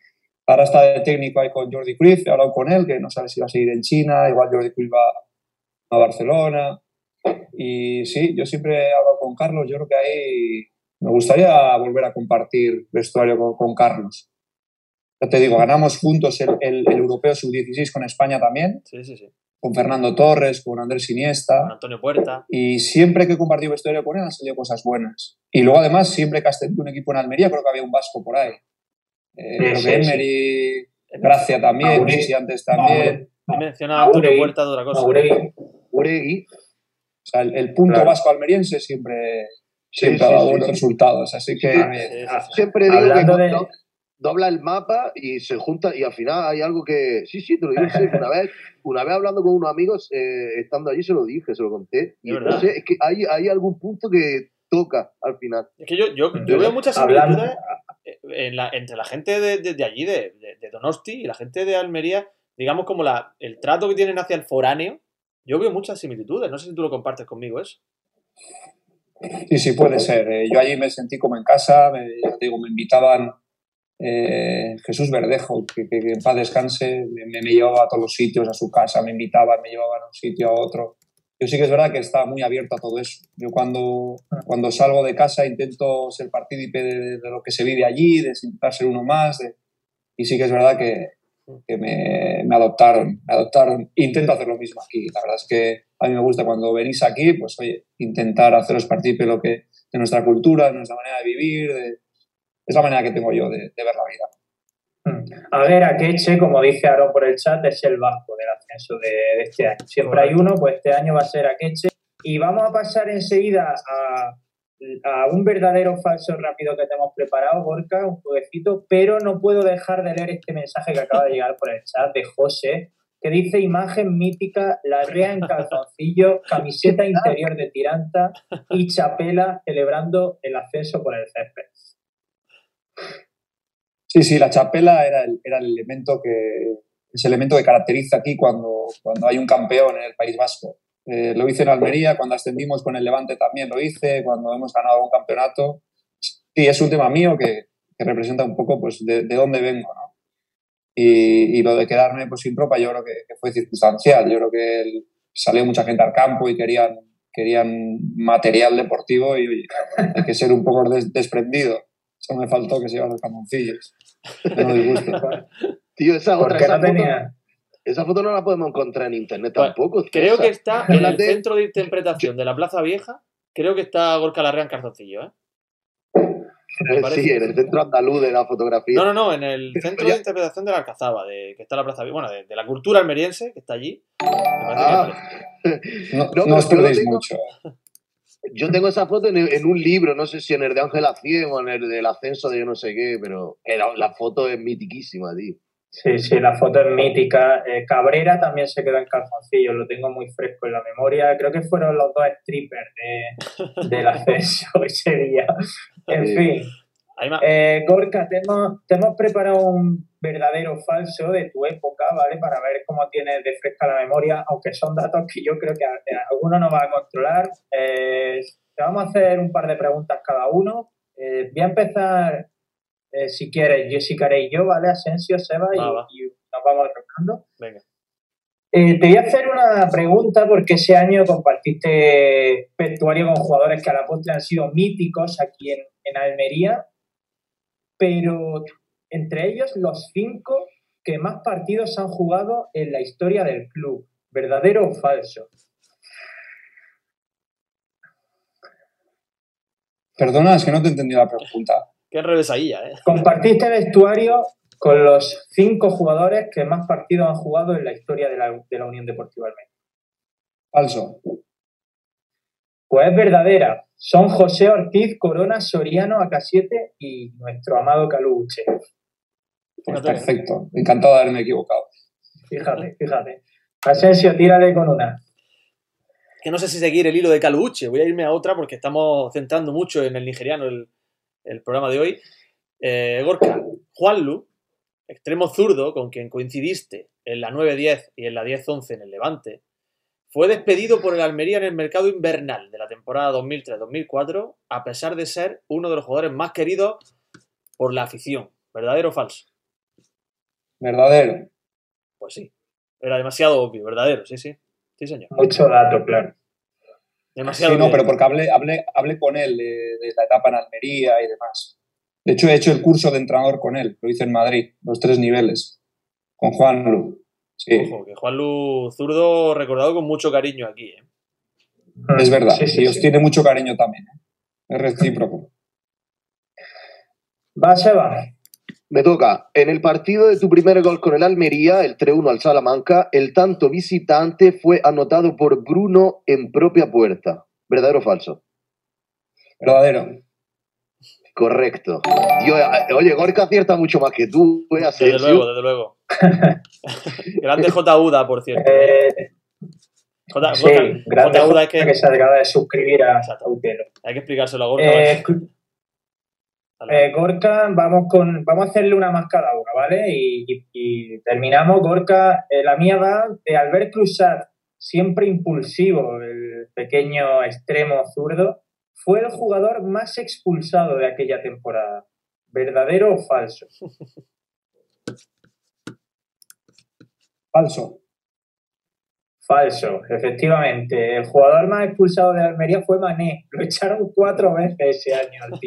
Speaker 5: Ahora está de técnico ahí con Jordi Cruyff, he hablado con él, que no sabe si va a seguir en China, igual Jordi Cruyff va a Barcelona. Y sí, yo siempre he hablado con Carlos, yo creo que ahí me gustaría volver a compartir vestuario con, con Carlos. Ya te digo, ganamos juntos el, el- el Europeo Sub-16 con España también,
Speaker 3: Sí, sí, sí.
Speaker 5: con Fernando Torres, con Andrés Iniesta.
Speaker 3: Con Antonio Puerta.
Speaker 5: Y siempre que he compartido vestuario con él han salido cosas buenas. Y luego, además, siempre que has tenido un equipo en Almería, creo que había un vasco por ahí. Eh, creo
Speaker 2: sí,
Speaker 5: que
Speaker 2: sí.
Speaker 5: Emery, Gracia también,
Speaker 2: Maure-
Speaker 5: no sé si antes también.
Speaker 3: He mencionado a Antonio
Speaker 2: Auregui.
Speaker 3: Puerta de otra cosa.
Speaker 2: Auregui.
Speaker 4: Uregui.
Speaker 5: O sea, el, el punto
Speaker 2: Claro.
Speaker 5: vasco almeriense siempre, siempre
Speaker 4: sí,
Speaker 5: ha dado
Speaker 4: sí,
Speaker 5: buenos
Speaker 4: sí.
Speaker 5: resultados. Así que,
Speaker 3: Sí,
Speaker 5: bien.
Speaker 3: sí, sí.
Speaker 2: Ah,
Speaker 4: Siempre digo
Speaker 2: Hablando
Speaker 4: que
Speaker 2: de-
Speaker 4: dobla el mapa y se junta y al final hay algo que... Sí, sí, te lo digo en serio. Una vez, una vez hablando con unos amigos, eh, estando allí, se lo dije, se lo conté. Y sé, es que hay, hay algún punto que toca al final.
Speaker 3: Es que yo, yo, yo
Speaker 2: Entonces,
Speaker 3: veo muchas
Speaker 2: hablando-
Speaker 3: similitudes en la- entre la gente de, de- de allí, de, de- de Donosti, y la gente de Almería, digamos como la, el trato que tienen hacia el foráneo. Yo veo muchas similitudes. No sé si tú lo compartes conmigo eso.
Speaker 5: Sí, sí, puede ser. Eh, yo allí me sentí como en casa, me, digo, me invitaban eh, Jesús Verdejo, que, que- que en paz descanse, me, me llevaba a todos los sitios, a su casa, me invitaban, me llevaban a un sitio, a otro. Yo sí que es verdad que estaba muy abierto a todo eso. Yo cuando, cuando salgo de casa intento ser partícipe de, de lo que se vive allí, de intentar ser uno más, de- y sí que es verdad que, que me, me adoptaron, me adoptaron. Intento hacer lo mismo aquí. La verdad es que a mí me gusta cuando venís aquí, pues oye, intentar haceros partícipe de lo que, de nuestra cultura, de nuestra manera de vivir, de- es la manera que tengo yo de, de ver la vida.
Speaker 2: A ver, Akeche, como dice Aaron por el chat, es el vasco del ascenso de, de este año. Siempre hay uno, pues este año va a ser Akeche. Y vamos a pasar enseguida a, a un verdadero o falso rápido que te hemos preparado, Borca, un jueguecito, pero no puedo dejar de leer este mensaje que acaba de llegar por el chat de José, que dice imagen mítica, la rea en calzoncillo, camiseta interior de tiranta y chapela celebrando el ascenso por el césped.
Speaker 5: Sí, sí, la chapela era el, era el elemento que es el elemento que caracteriza aquí cuando, cuando hay un campeón en el País Vasco. Eh, lo hice en Almería, cuando ascendimos con el Levante también lo hice, cuando hemos ganado un campeonato. Sí, es un tema mío que, que representa un poco pues, de, de dónde vengo. ¿no? Y, y lo de quedarme pues, sin ropa yo creo que, que fue circunstancial. Yo creo que el- salió mucha gente al campo y querían, querían material deportivo y oye, hay que ser un poco des- desprendido. Eso me faltó que se llevan los camoncillos. No disguste.
Speaker 4: Tío, esa otra, esa,
Speaker 2: no
Speaker 4: foto,
Speaker 2: tenía...
Speaker 4: esa foto no la podemos encontrar en internet
Speaker 3: Pues,
Speaker 4: tampoco.
Speaker 3: Creo que está en el centro de interpretación de la Plaza Vieja. Creo que está Gorka Larrea en calzoncillo, ¿eh?
Speaker 4: Sí, en el centro andaluz de la fotografía.
Speaker 3: No, no, no, en el centro de interpretación de la Alcazaba, de, que está la Plaza Vieja. Bueno, de, de la cultura almeriense, que está allí. Me parece que
Speaker 4: Ah.
Speaker 5: No,
Speaker 4: No,
Speaker 5: no os perdéis
Speaker 4: tengo-
Speaker 5: mucho.
Speaker 4: Yo tengo esa foto en, en un libro, no sé si en el de Ángela Cien o en el del ascenso de yo no sé qué, pero la, la foto es mitiquísima, tío.
Speaker 2: Sí, sí, la foto es mítica. Eh, Cabrera también se quedó en calzoncillos, lo tengo muy fresco en la memoria. Creo que fueron los dos strippers de, del ascenso ese día. En
Speaker 4: Sí.
Speaker 2: fin, eh, Gorka, te hemos, te hemos preparado un verdadero o falso de tu época, ¿vale? Para ver cómo tienes de fresca la memoria, aunque son datos que yo creo que alguno no va a controlar. Eh, te vamos a hacer un par de preguntas cada uno. Eh, voy a empezar, eh, si quieres, Jessica y yo, ¿vale? Asensio, Seba, y, nos vamos rotando.
Speaker 3: Venga.
Speaker 2: Te voy a hacer una pregunta porque ese año compartiste vestuario con jugadores que a la postre han sido míticos aquí en, en Almería, pero entre ellos los cinco que más partidos han jugado en la historia del club. ¿Verdadero o falso?
Speaker 5: Perdona, es que no te he entendido la pregunta.
Speaker 3: Qué revesadilla, ¿eh?
Speaker 2: Compartiste vestuario con los cinco jugadores que más partidos han jugado en la historia de la, de la Unión Deportiva Almería.
Speaker 5: Falso.
Speaker 2: Pues es verdadera. Son José Ortiz, Corona, Soriano, AK7 y nuestro amado Caluche.
Speaker 5: Pues perfecto. Encantado de haberme equivocado.
Speaker 2: Fíjate, fíjate. Asensio, tírale con una.
Speaker 3: que no sé si seguir el hilo de Caluche, voy a irme a otra porque estamos centrando mucho en el nigeriano el, el programa de hoy. Eh, Gorka, Juanlu, extremo zurdo con quien coincidiste en la 9-10 y en la 10-11 en el Levante, fue despedido por el Almería en el mercado invernal de la temporada 2003-2004, a pesar de ser uno de los jugadores más queridos por la afición. ¿Verdadero o falso?
Speaker 5: Verdadero.
Speaker 3: Pues sí. Era demasiado obvio, verdadero, sí, sí. Sí, señor.
Speaker 2: Mucho dato, claro.
Speaker 3: Demasiado
Speaker 5: Sí, no,
Speaker 3: bien.
Speaker 5: pero porque hablé, hablé, hablé con él de, de la etapa en Almería y demás. De hecho, he hecho el curso de entrenador con él, lo hice en Madrid, los tres niveles, con Juan Lu. Sí,
Speaker 3: Ojo, que Juanlu zurdo recordado con mucho cariño aquí. ¿eh?
Speaker 5: es verdad.
Speaker 2: Sí, sí,
Speaker 5: y os tiene mucho cariño también. ¿eh? Es recíproco.
Speaker 2: Va, Seba.
Speaker 4: Me toca. En el partido de tu primer gol con el Almería, el 3-1 al Salamanca, el tanto visitante fue anotado por Bruno en propia puerta. ¿Verdadero o falso?
Speaker 5: Verdadero.
Speaker 4: Correcto. Yo, eh, oye, Gorka acierta mucho más que tú, ¿eh,
Speaker 3: Desde luego, desde luego. Grande J. Uda, por cierto.
Speaker 2: Eh,
Speaker 3: J.
Speaker 2: sí,
Speaker 3: J.
Speaker 2: grande
Speaker 3: J. Uda es que
Speaker 2: que se acaba de suscribir a
Speaker 3: Exacto.
Speaker 2: a Utelo.
Speaker 3: hay que explicárselo a Gorka.
Speaker 2: Eh. Eh, Gorka, vamos con, vamos a hacerle una más cada una, ¿vale? Y, y- y terminamos, Gorka, eh, la mía va de Albert Cruzat, siempre impulsivo, el pequeño extremo zurdo, fue el jugador más expulsado de aquella temporada. ¿Verdadero o falso?
Speaker 5: Falso.
Speaker 2: Falso, efectivamente. El jugador más expulsado de Almería fue Mané. Lo echaron cuatro veces ese año al.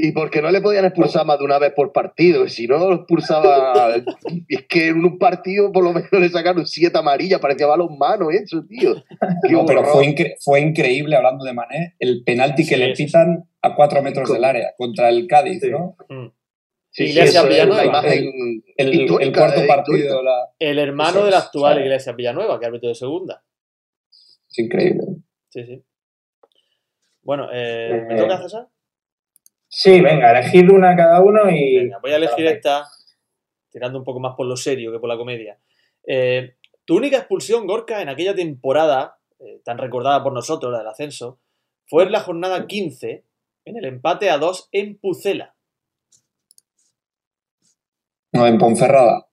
Speaker 4: Y porque no le podían expulsar más de una vez por partido. y Si no lo expulsaba. es que en un partido por lo menos le sacaron siete amarillas, parecía balonmano eso, tío.
Speaker 5: No, pero fue, incre- fue increíble, hablando de Mané, el penalti que
Speaker 3: Sí,
Speaker 5: le
Speaker 3: sí,
Speaker 5: pitan a cuatro metros del área contra el Cádiz,
Speaker 2: Sí.
Speaker 5: ¿no?
Speaker 3: Mm.
Speaker 4: Sí,
Speaker 3: Iglesias Villanueva.
Speaker 4: imagen
Speaker 5: El, el
Speaker 4: histórica,
Speaker 5: cuarto
Speaker 4: eh,
Speaker 5: partido, la-
Speaker 3: El hermano del actual
Speaker 5: ¿sabes?
Speaker 3: Iglesias Villanueva, que es árbitro de segunda.
Speaker 5: es increíble.
Speaker 3: Sí, sí. Bueno, eh,
Speaker 2: Eh,
Speaker 3: ¿me toca, César?
Speaker 2: Sí, venga, elegid una cada uno y.
Speaker 3: Venga, voy a elegir esta, tirando un poco más por lo serio que por la comedia. Eh, tu única expulsión, Gorka, en aquella temporada, eh, tan recordada por nosotros, la del ascenso, fue en la jornada 15, en el empate a 2 en Pucela.
Speaker 5: No, en Ponferrada.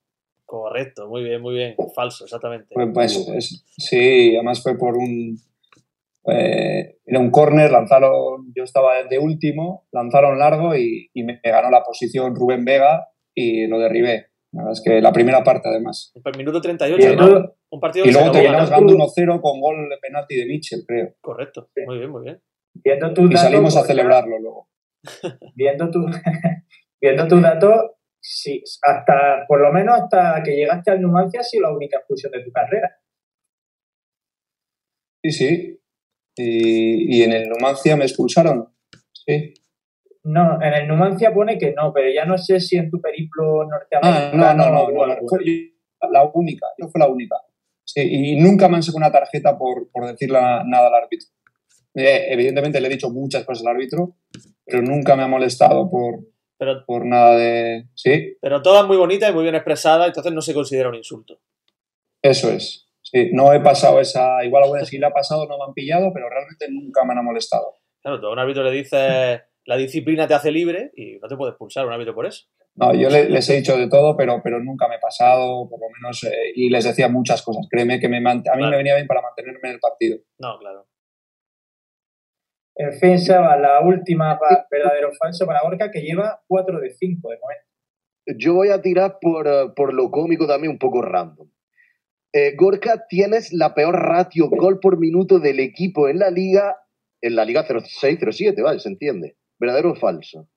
Speaker 3: Correcto, muy bien, muy bien. Falso, exactamente.
Speaker 5: Pues, es- sí, además fue por un. Eh, era un córner, lanzaron. Yo estaba de último, lanzaron largo y, y me ganó la posición Rubén Vega y lo derribé. La verdad es que la primera parte, además.
Speaker 3: El minuto 38,
Speaker 2: Bien,
Speaker 3: ¿no? Un partido
Speaker 5: Y luego terminamos
Speaker 3: ganando.
Speaker 5: ganando 1-0 con gol de penalti de Mitchell, creo.
Speaker 3: Correcto, muy bien, muy bien.
Speaker 2: viendo tus
Speaker 5: Y salimos a celebrarlo luego.
Speaker 2: Viendo tu, viendo tus datos, sí, hasta, por lo menos hasta que llegaste al Numancia ha sido la única expulsión de tu carrera.
Speaker 5: Sí, sí. Y, y en el Numancia me expulsaron. Sí.
Speaker 2: No, en el Numancia pone que no, pero ya no sé si en tu periplo
Speaker 5: Ah,
Speaker 2: norteamericano.
Speaker 5: no, no, no, no, no, fue la única, yo fue la única. Sí, y nunca me han sacado una tarjeta por, por decirle nada al árbitro. Eh, evidentemente le he dicho muchas cosas al árbitro, pero nunca me ha molestado por,
Speaker 3: Pero,
Speaker 5: por nada de... Sí,
Speaker 3: pero todas muy bonitas y muy bien expresadas, entonces no se considera un insulto.
Speaker 5: eso es. Sí, no he pasado esa... Igual vez sí la ha pasado, no me han pillado, pero realmente nunca me han molestado.
Speaker 3: Claro, tú a un árbitro le dices la disciplina te hace libre y no te puede expulsar un árbitro por eso.
Speaker 5: No, yo le- les he dicho de todo, pero, pero nunca me he pasado, por lo menos, eh, y les decía muchas cosas. Créeme que me a mí
Speaker 3: Claro.
Speaker 5: me venía bien para mantenerme en el partido.
Speaker 3: No, claro.
Speaker 2: En fin, Seba, la última verdadero falso para Gorka que lleva 4 de 5 de momento.
Speaker 4: Yo voy a tirar por, eh, por lo cómico también un poco random. Eh, Gorka, tienes la peor ratio gol por minuto del equipo en la liga, en la liga 06-07, ¿vale? ¿Se entiende? ¿Verdadero o falso?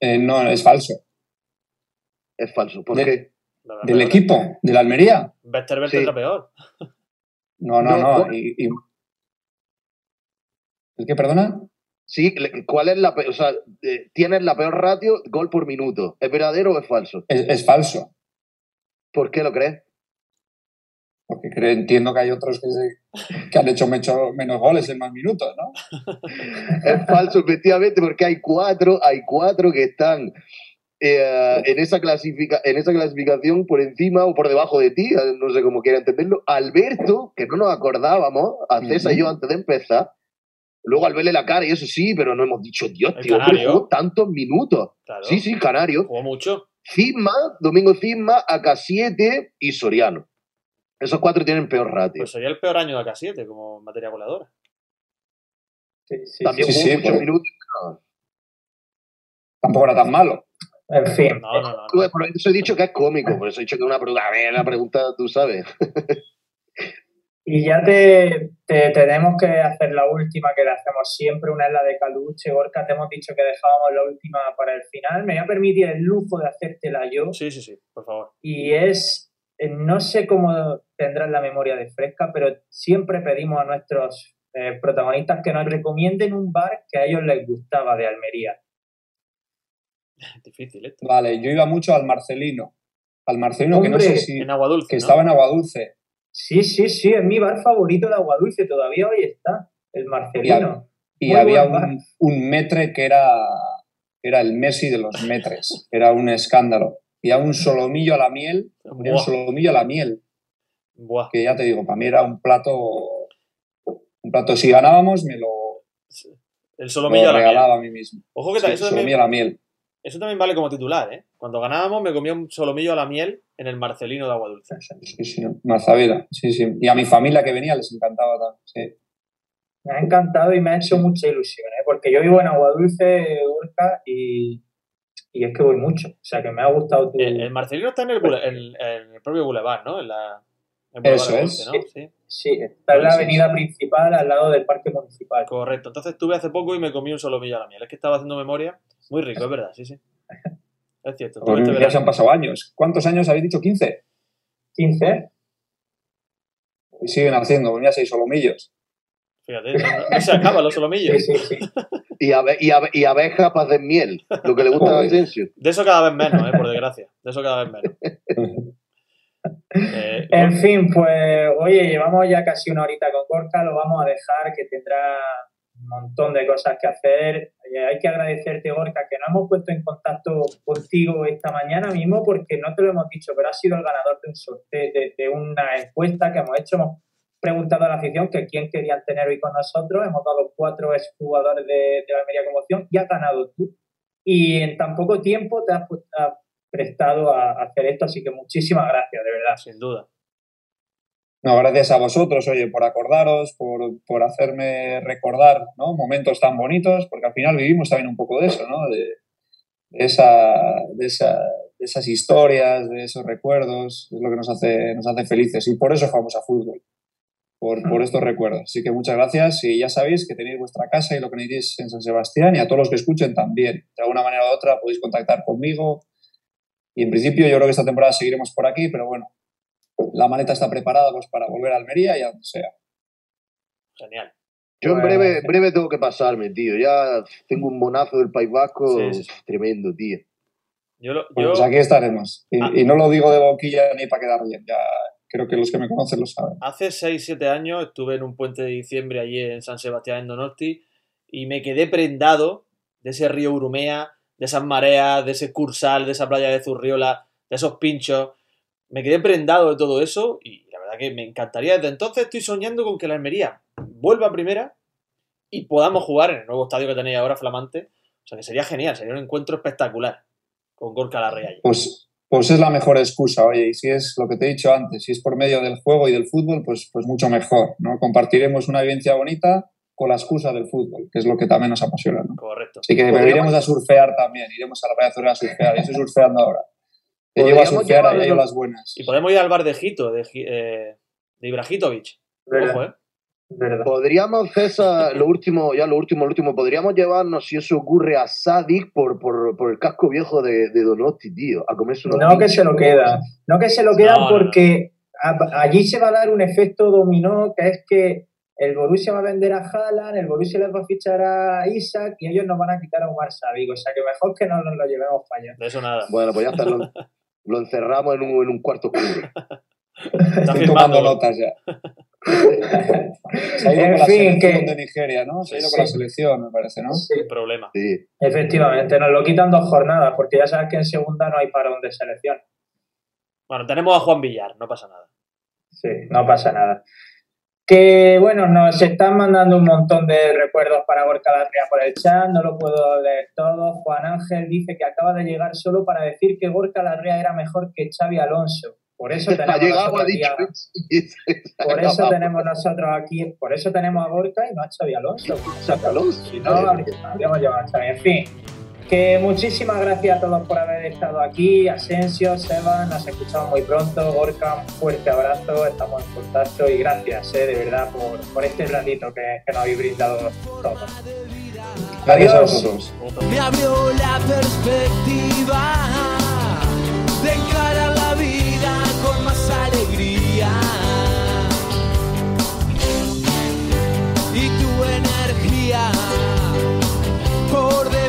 Speaker 5: Eh, no, es falso.
Speaker 4: Es falso. ¿Por
Speaker 5: De-
Speaker 4: qué?
Speaker 3: La
Speaker 5: ¿Del
Speaker 3: la
Speaker 5: equipo? ¿De la Almería?
Speaker 3: Westerveld
Speaker 4: Sí.
Speaker 3: tendrá peor.
Speaker 5: No, no,
Speaker 4: No,
Speaker 5: y- y- ¿El qué, perdona?
Speaker 4: Sí, ¿cuál es la peor? O sea, eh, tienes la peor ratio gol por minuto. ¿Es verdadero o es falso?
Speaker 5: Es, es falso.
Speaker 4: ¿Por qué lo crees?
Speaker 5: Porque creo- entiendo que hay otros que, se- que han hecho mecho- menos goles en más minutos, ¿no?
Speaker 4: Es falso, efectivamente, porque hay cuatro, hay cuatro que están eh, en, esa clasifica, en esa clasificación por encima o por debajo de ti, eh, no sé cómo quiera entenderlo, Alberto, que no nos acordábamos, a César y yo antes de empezar, luego al verle la cara, y eso sí, pero no hemos dicho, Dios, tío, hombre,
Speaker 3: canario.
Speaker 4: jugó tantos minutos.
Speaker 3: Claro.
Speaker 4: Sí, sí, Canario.
Speaker 3: Jugó mucho.
Speaker 4: Cisma, Domingo Cisma, AK7 y Soriano. Esos cuatro tienen peor ratio.
Speaker 3: Pues sería el peor año de AK7 como materia voladora.
Speaker 2: Sí, sí,
Speaker 4: También
Speaker 5: sí,
Speaker 4: jugó
Speaker 5: sí,
Speaker 4: muchos minutos.
Speaker 5: Tampoco era tan malo.
Speaker 2: En fin.
Speaker 3: No, no, no.
Speaker 4: Por eso he dicho que es cómico, por eso he dicho que es una pregunta. A ver, la pregunta, tú sabes.
Speaker 2: Y ya te, te tenemos que hacer la última que le hacemos siempre, una es la de Caluche. Gorka, te hemos dicho que dejábamos la última para el final. Me voy a permitir el lujo de hacértela yo.
Speaker 3: Sí, sí, sí, por favor.
Speaker 2: Y es, eh, no sé cómo tendrás la memoria de fresca, pero siempre pedimos a nuestros eh, protagonistas que nos recomienden un bar que a ellos les gustaba de Almería.
Speaker 3: Difícil esto.
Speaker 5: Vale, yo iba mucho al Marcelino. Al Marcelino, que no sé si.
Speaker 3: En agua dulce.
Speaker 5: que
Speaker 3: ¿no?
Speaker 5: estaba en Agua Dulce.
Speaker 2: Sí, sí, sí, es mi bar favorito de Agua Dulce, todavía hoy está, el Marcelino.
Speaker 5: Y había un, un metre que era, era el Messi de los metres. Era un escándalo. Y a un solomillo a la miel. Un solomillo a la miel.
Speaker 3: buah.
Speaker 5: Que ya te digo, para mí era un plato. Un plato, si ganábamos, me lo,
Speaker 3: El solomillo
Speaker 5: lo
Speaker 3: a la miel.
Speaker 5: regalaba a mí mismo.
Speaker 3: Ojo que
Speaker 5: Sí,
Speaker 3: eso,
Speaker 5: solomillo
Speaker 3: también,
Speaker 5: a la miel.
Speaker 3: Eso también vale como titular, ¿eh? Cuando ganábamos me comía un solomillo a la miel en el Marcelino de agua dulce.
Speaker 5: Sí, sí, Marzavela. Sí, sí. Y a mi familia que venía les encantaba también. Sí.
Speaker 2: Me ha encantado y me ha hecho mucha ilusión, ¿eh? porque yo vivo en Agua Dulce, Urca, y, y es que voy mucho. O sea, que me ha gustado tu...
Speaker 3: El, el Marcelino está en el, bule- en- en el propio Boulevard, ¿no? En la,
Speaker 5: Eso es.
Speaker 3: ¿no? Sí,
Speaker 2: Sí, está en la avenida principal, al lado del parque municipal.
Speaker 3: correcto. Entonces estuve hace poco y me comí un solomillo a la miel. Es que estaba haciendo memoria. Muy rico, es verdad, sí, sí. Es cierto.
Speaker 5: Pues
Speaker 3: este
Speaker 5: ya se han pasado años. ¿Cuántos años habéis dicho? ¿15?
Speaker 2: 15.
Speaker 5: Y siguen haciendo, pues ya seis solomillos.
Speaker 3: Fíjate, no, no se acaban los solomillos.
Speaker 2: sí, sí.
Speaker 4: Y, abe- y, abe- y abeja para hacer miel, lo que le gusta a. Asensio.
Speaker 3: De eso cada vez menos, ¿eh? Por desgracia. De eso cada vez menos. Eh,
Speaker 2: En fin, pues oye, llevamos ya casi una horita con Gorka, lo vamos a dejar, que tendrá montón de cosas que hacer. Eh, hay que agradecerte, Gorka, que nos hemos puesto en contacto contigo esta mañana mismo, porque no te lo hemos dicho, pero has sido el ganador de un sorteo, de, una encuesta que hemos hecho. Hemos preguntado a la afición que quién querían tener hoy con nosotros. Hemos dado cuatro exjugadores de, de la Almería como opción y has ganado tú. Y en tan poco tiempo te has, has prestado a hacer esto, así que muchísimas gracias, de verdad.
Speaker 3: sin duda.
Speaker 5: No, gracias a vosotros, oye, por acordaros, por, por hacerme recordar ¿no? momentos tan bonitos, porque al final vivimos también un poco de eso, ¿no? De, de esa, de, esa, de esas historias, de esos recuerdos, es lo que nos hace, nos hace felices y por eso jugamos a fútbol, por, por estos recuerdos. Así que muchas gracias y ya sabéis que tenéis vuestra casa y lo que necesitéis en San Sebastián y a todos los que escuchen también. De alguna manera u otra podéis contactar conmigo y en principio yo creo que esta temporada seguiremos por aquí, pero bueno, la maleta está preparada pues para volver a Almería y a donde sea.
Speaker 3: Genial.
Speaker 4: Yo en
Speaker 2: Bueno,
Speaker 4: breve, breve tengo que pasarme, tío. Ya tengo un monazo del País Vasco
Speaker 3: Sí, sí, sí.
Speaker 4: tremendo, tío.
Speaker 3: Yo, lo-
Speaker 5: Bueno,
Speaker 3: yo-
Speaker 5: pues aquí estaremos. Y,
Speaker 3: Ah.
Speaker 5: y no lo digo de boquilla ni para quedar bien, ya creo que los que me conocen lo saben.
Speaker 3: hace 6-7 años estuve en un puente de diciembre allí en San Sebastián, en Donosti, y me quedé prendado de ese río Urumea, de esas mareas, de ese cursal, de esa playa de Zurriola, de esos pinchos. Me quedé prendado de todo eso y la verdad que me encantaría. Desde entonces estoy soñando con que la Almería vuelva a primera y podamos jugar en el nuevo estadio que tenéis ahora, flamante. O sea que sería genial, sería un encuentro espectacular con Gorka Larrea.
Speaker 5: Pues, pues es la mejor excusa, oye, y si es lo que te he dicho antes, si es por medio del juego y del fútbol, pues, pues mucho mejor, ¿no? Compartiremos una vivencia bonita con la excusa del fútbol, que es lo que también nos apasiona, ¿no?
Speaker 3: Correcto.
Speaker 5: Así que
Speaker 4: Podríamos-
Speaker 5: iremos a surfear también, iremos a la Playa a surfear, yo estoy surfeando ahora. Te llevo a
Speaker 4: Podríamos
Speaker 5: surfear
Speaker 4: llevarlo-
Speaker 5: ahí a las buenas.
Speaker 3: Y podemos ir al bar de Jito, de, eh, de Ibrahitovic.
Speaker 2: ¿Verdad?
Speaker 3: Ojo, ¿eh?
Speaker 2: ¿Verdad?
Speaker 4: Podríamos, César, lo último, ya lo último, lo último, podríamos llevarnos, si eso ocurre, a Sadik por, por, por el casco viejo de, de Donosti, tío, a comerse unos
Speaker 2: No que se lo queda. No que se lo quedan
Speaker 3: No, no, no.
Speaker 2: porque a- allí se va a dar un efecto dominó, que es que el Borussia va a vender a Haaland, el Borussia les va a fichar a Isaac y ellos nos van a quitar a Omar Sadik. O sea que mejor que no nos lo llevemos para allá.
Speaker 3: De eso nada.
Speaker 4: Bueno, pues ya está, lo, encerramos en un, en un cuarto oscuro.
Speaker 3: Está
Speaker 5: Estoy
Speaker 3: firmando.
Speaker 5: tomando notas ya. Se ha ido
Speaker 2: En
Speaker 5: con la
Speaker 2: fin,
Speaker 5: selección
Speaker 2: que-
Speaker 5: de Nigeria, ¿no? Se ha ido
Speaker 2: Sí.
Speaker 5: con la selección, me parece, ¿no?
Speaker 3: Sin problema.
Speaker 4: Sí.
Speaker 2: Efectivamente, nos lo quitan dos jornadas, porque ya sabes que en segunda no hay parón de selección.
Speaker 3: Bueno, tenemos a Juan Villar, no pasa nada.
Speaker 2: Sí, no pasa nada. Que bueno, nos están mandando un montón de recuerdos para Gorka Larrea por el chat, no lo puedo leer todo. Juan Ángel dice que acaba de llegar solo para decir que Gorka Larrea era mejor que Xavi Alonso. Por eso tenemos
Speaker 4: llegado,
Speaker 2: nosotros aquí a- por eso tenemos nosotros aquí, por eso tenemos a Gorka y no a Xavi Alonso.
Speaker 4: Xavi Alonso.
Speaker 2: Si no, habríamos llevado a Xavi. En fin, que muchísimas gracias a todos por haber estado aquí. Asensio, Seba, nos escuchamos muy pronto. Gorka, un fuerte abrazo, estamos en contacto y gracias eh, de verdad por, por este ratito que, que, nos habéis brindado todos.
Speaker 5: Adiós.
Speaker 2: Adiós
Speaker 5: a
Speaker 9: Me abrió la perspectiva de encarar la vida con más alegría. Y tu energía por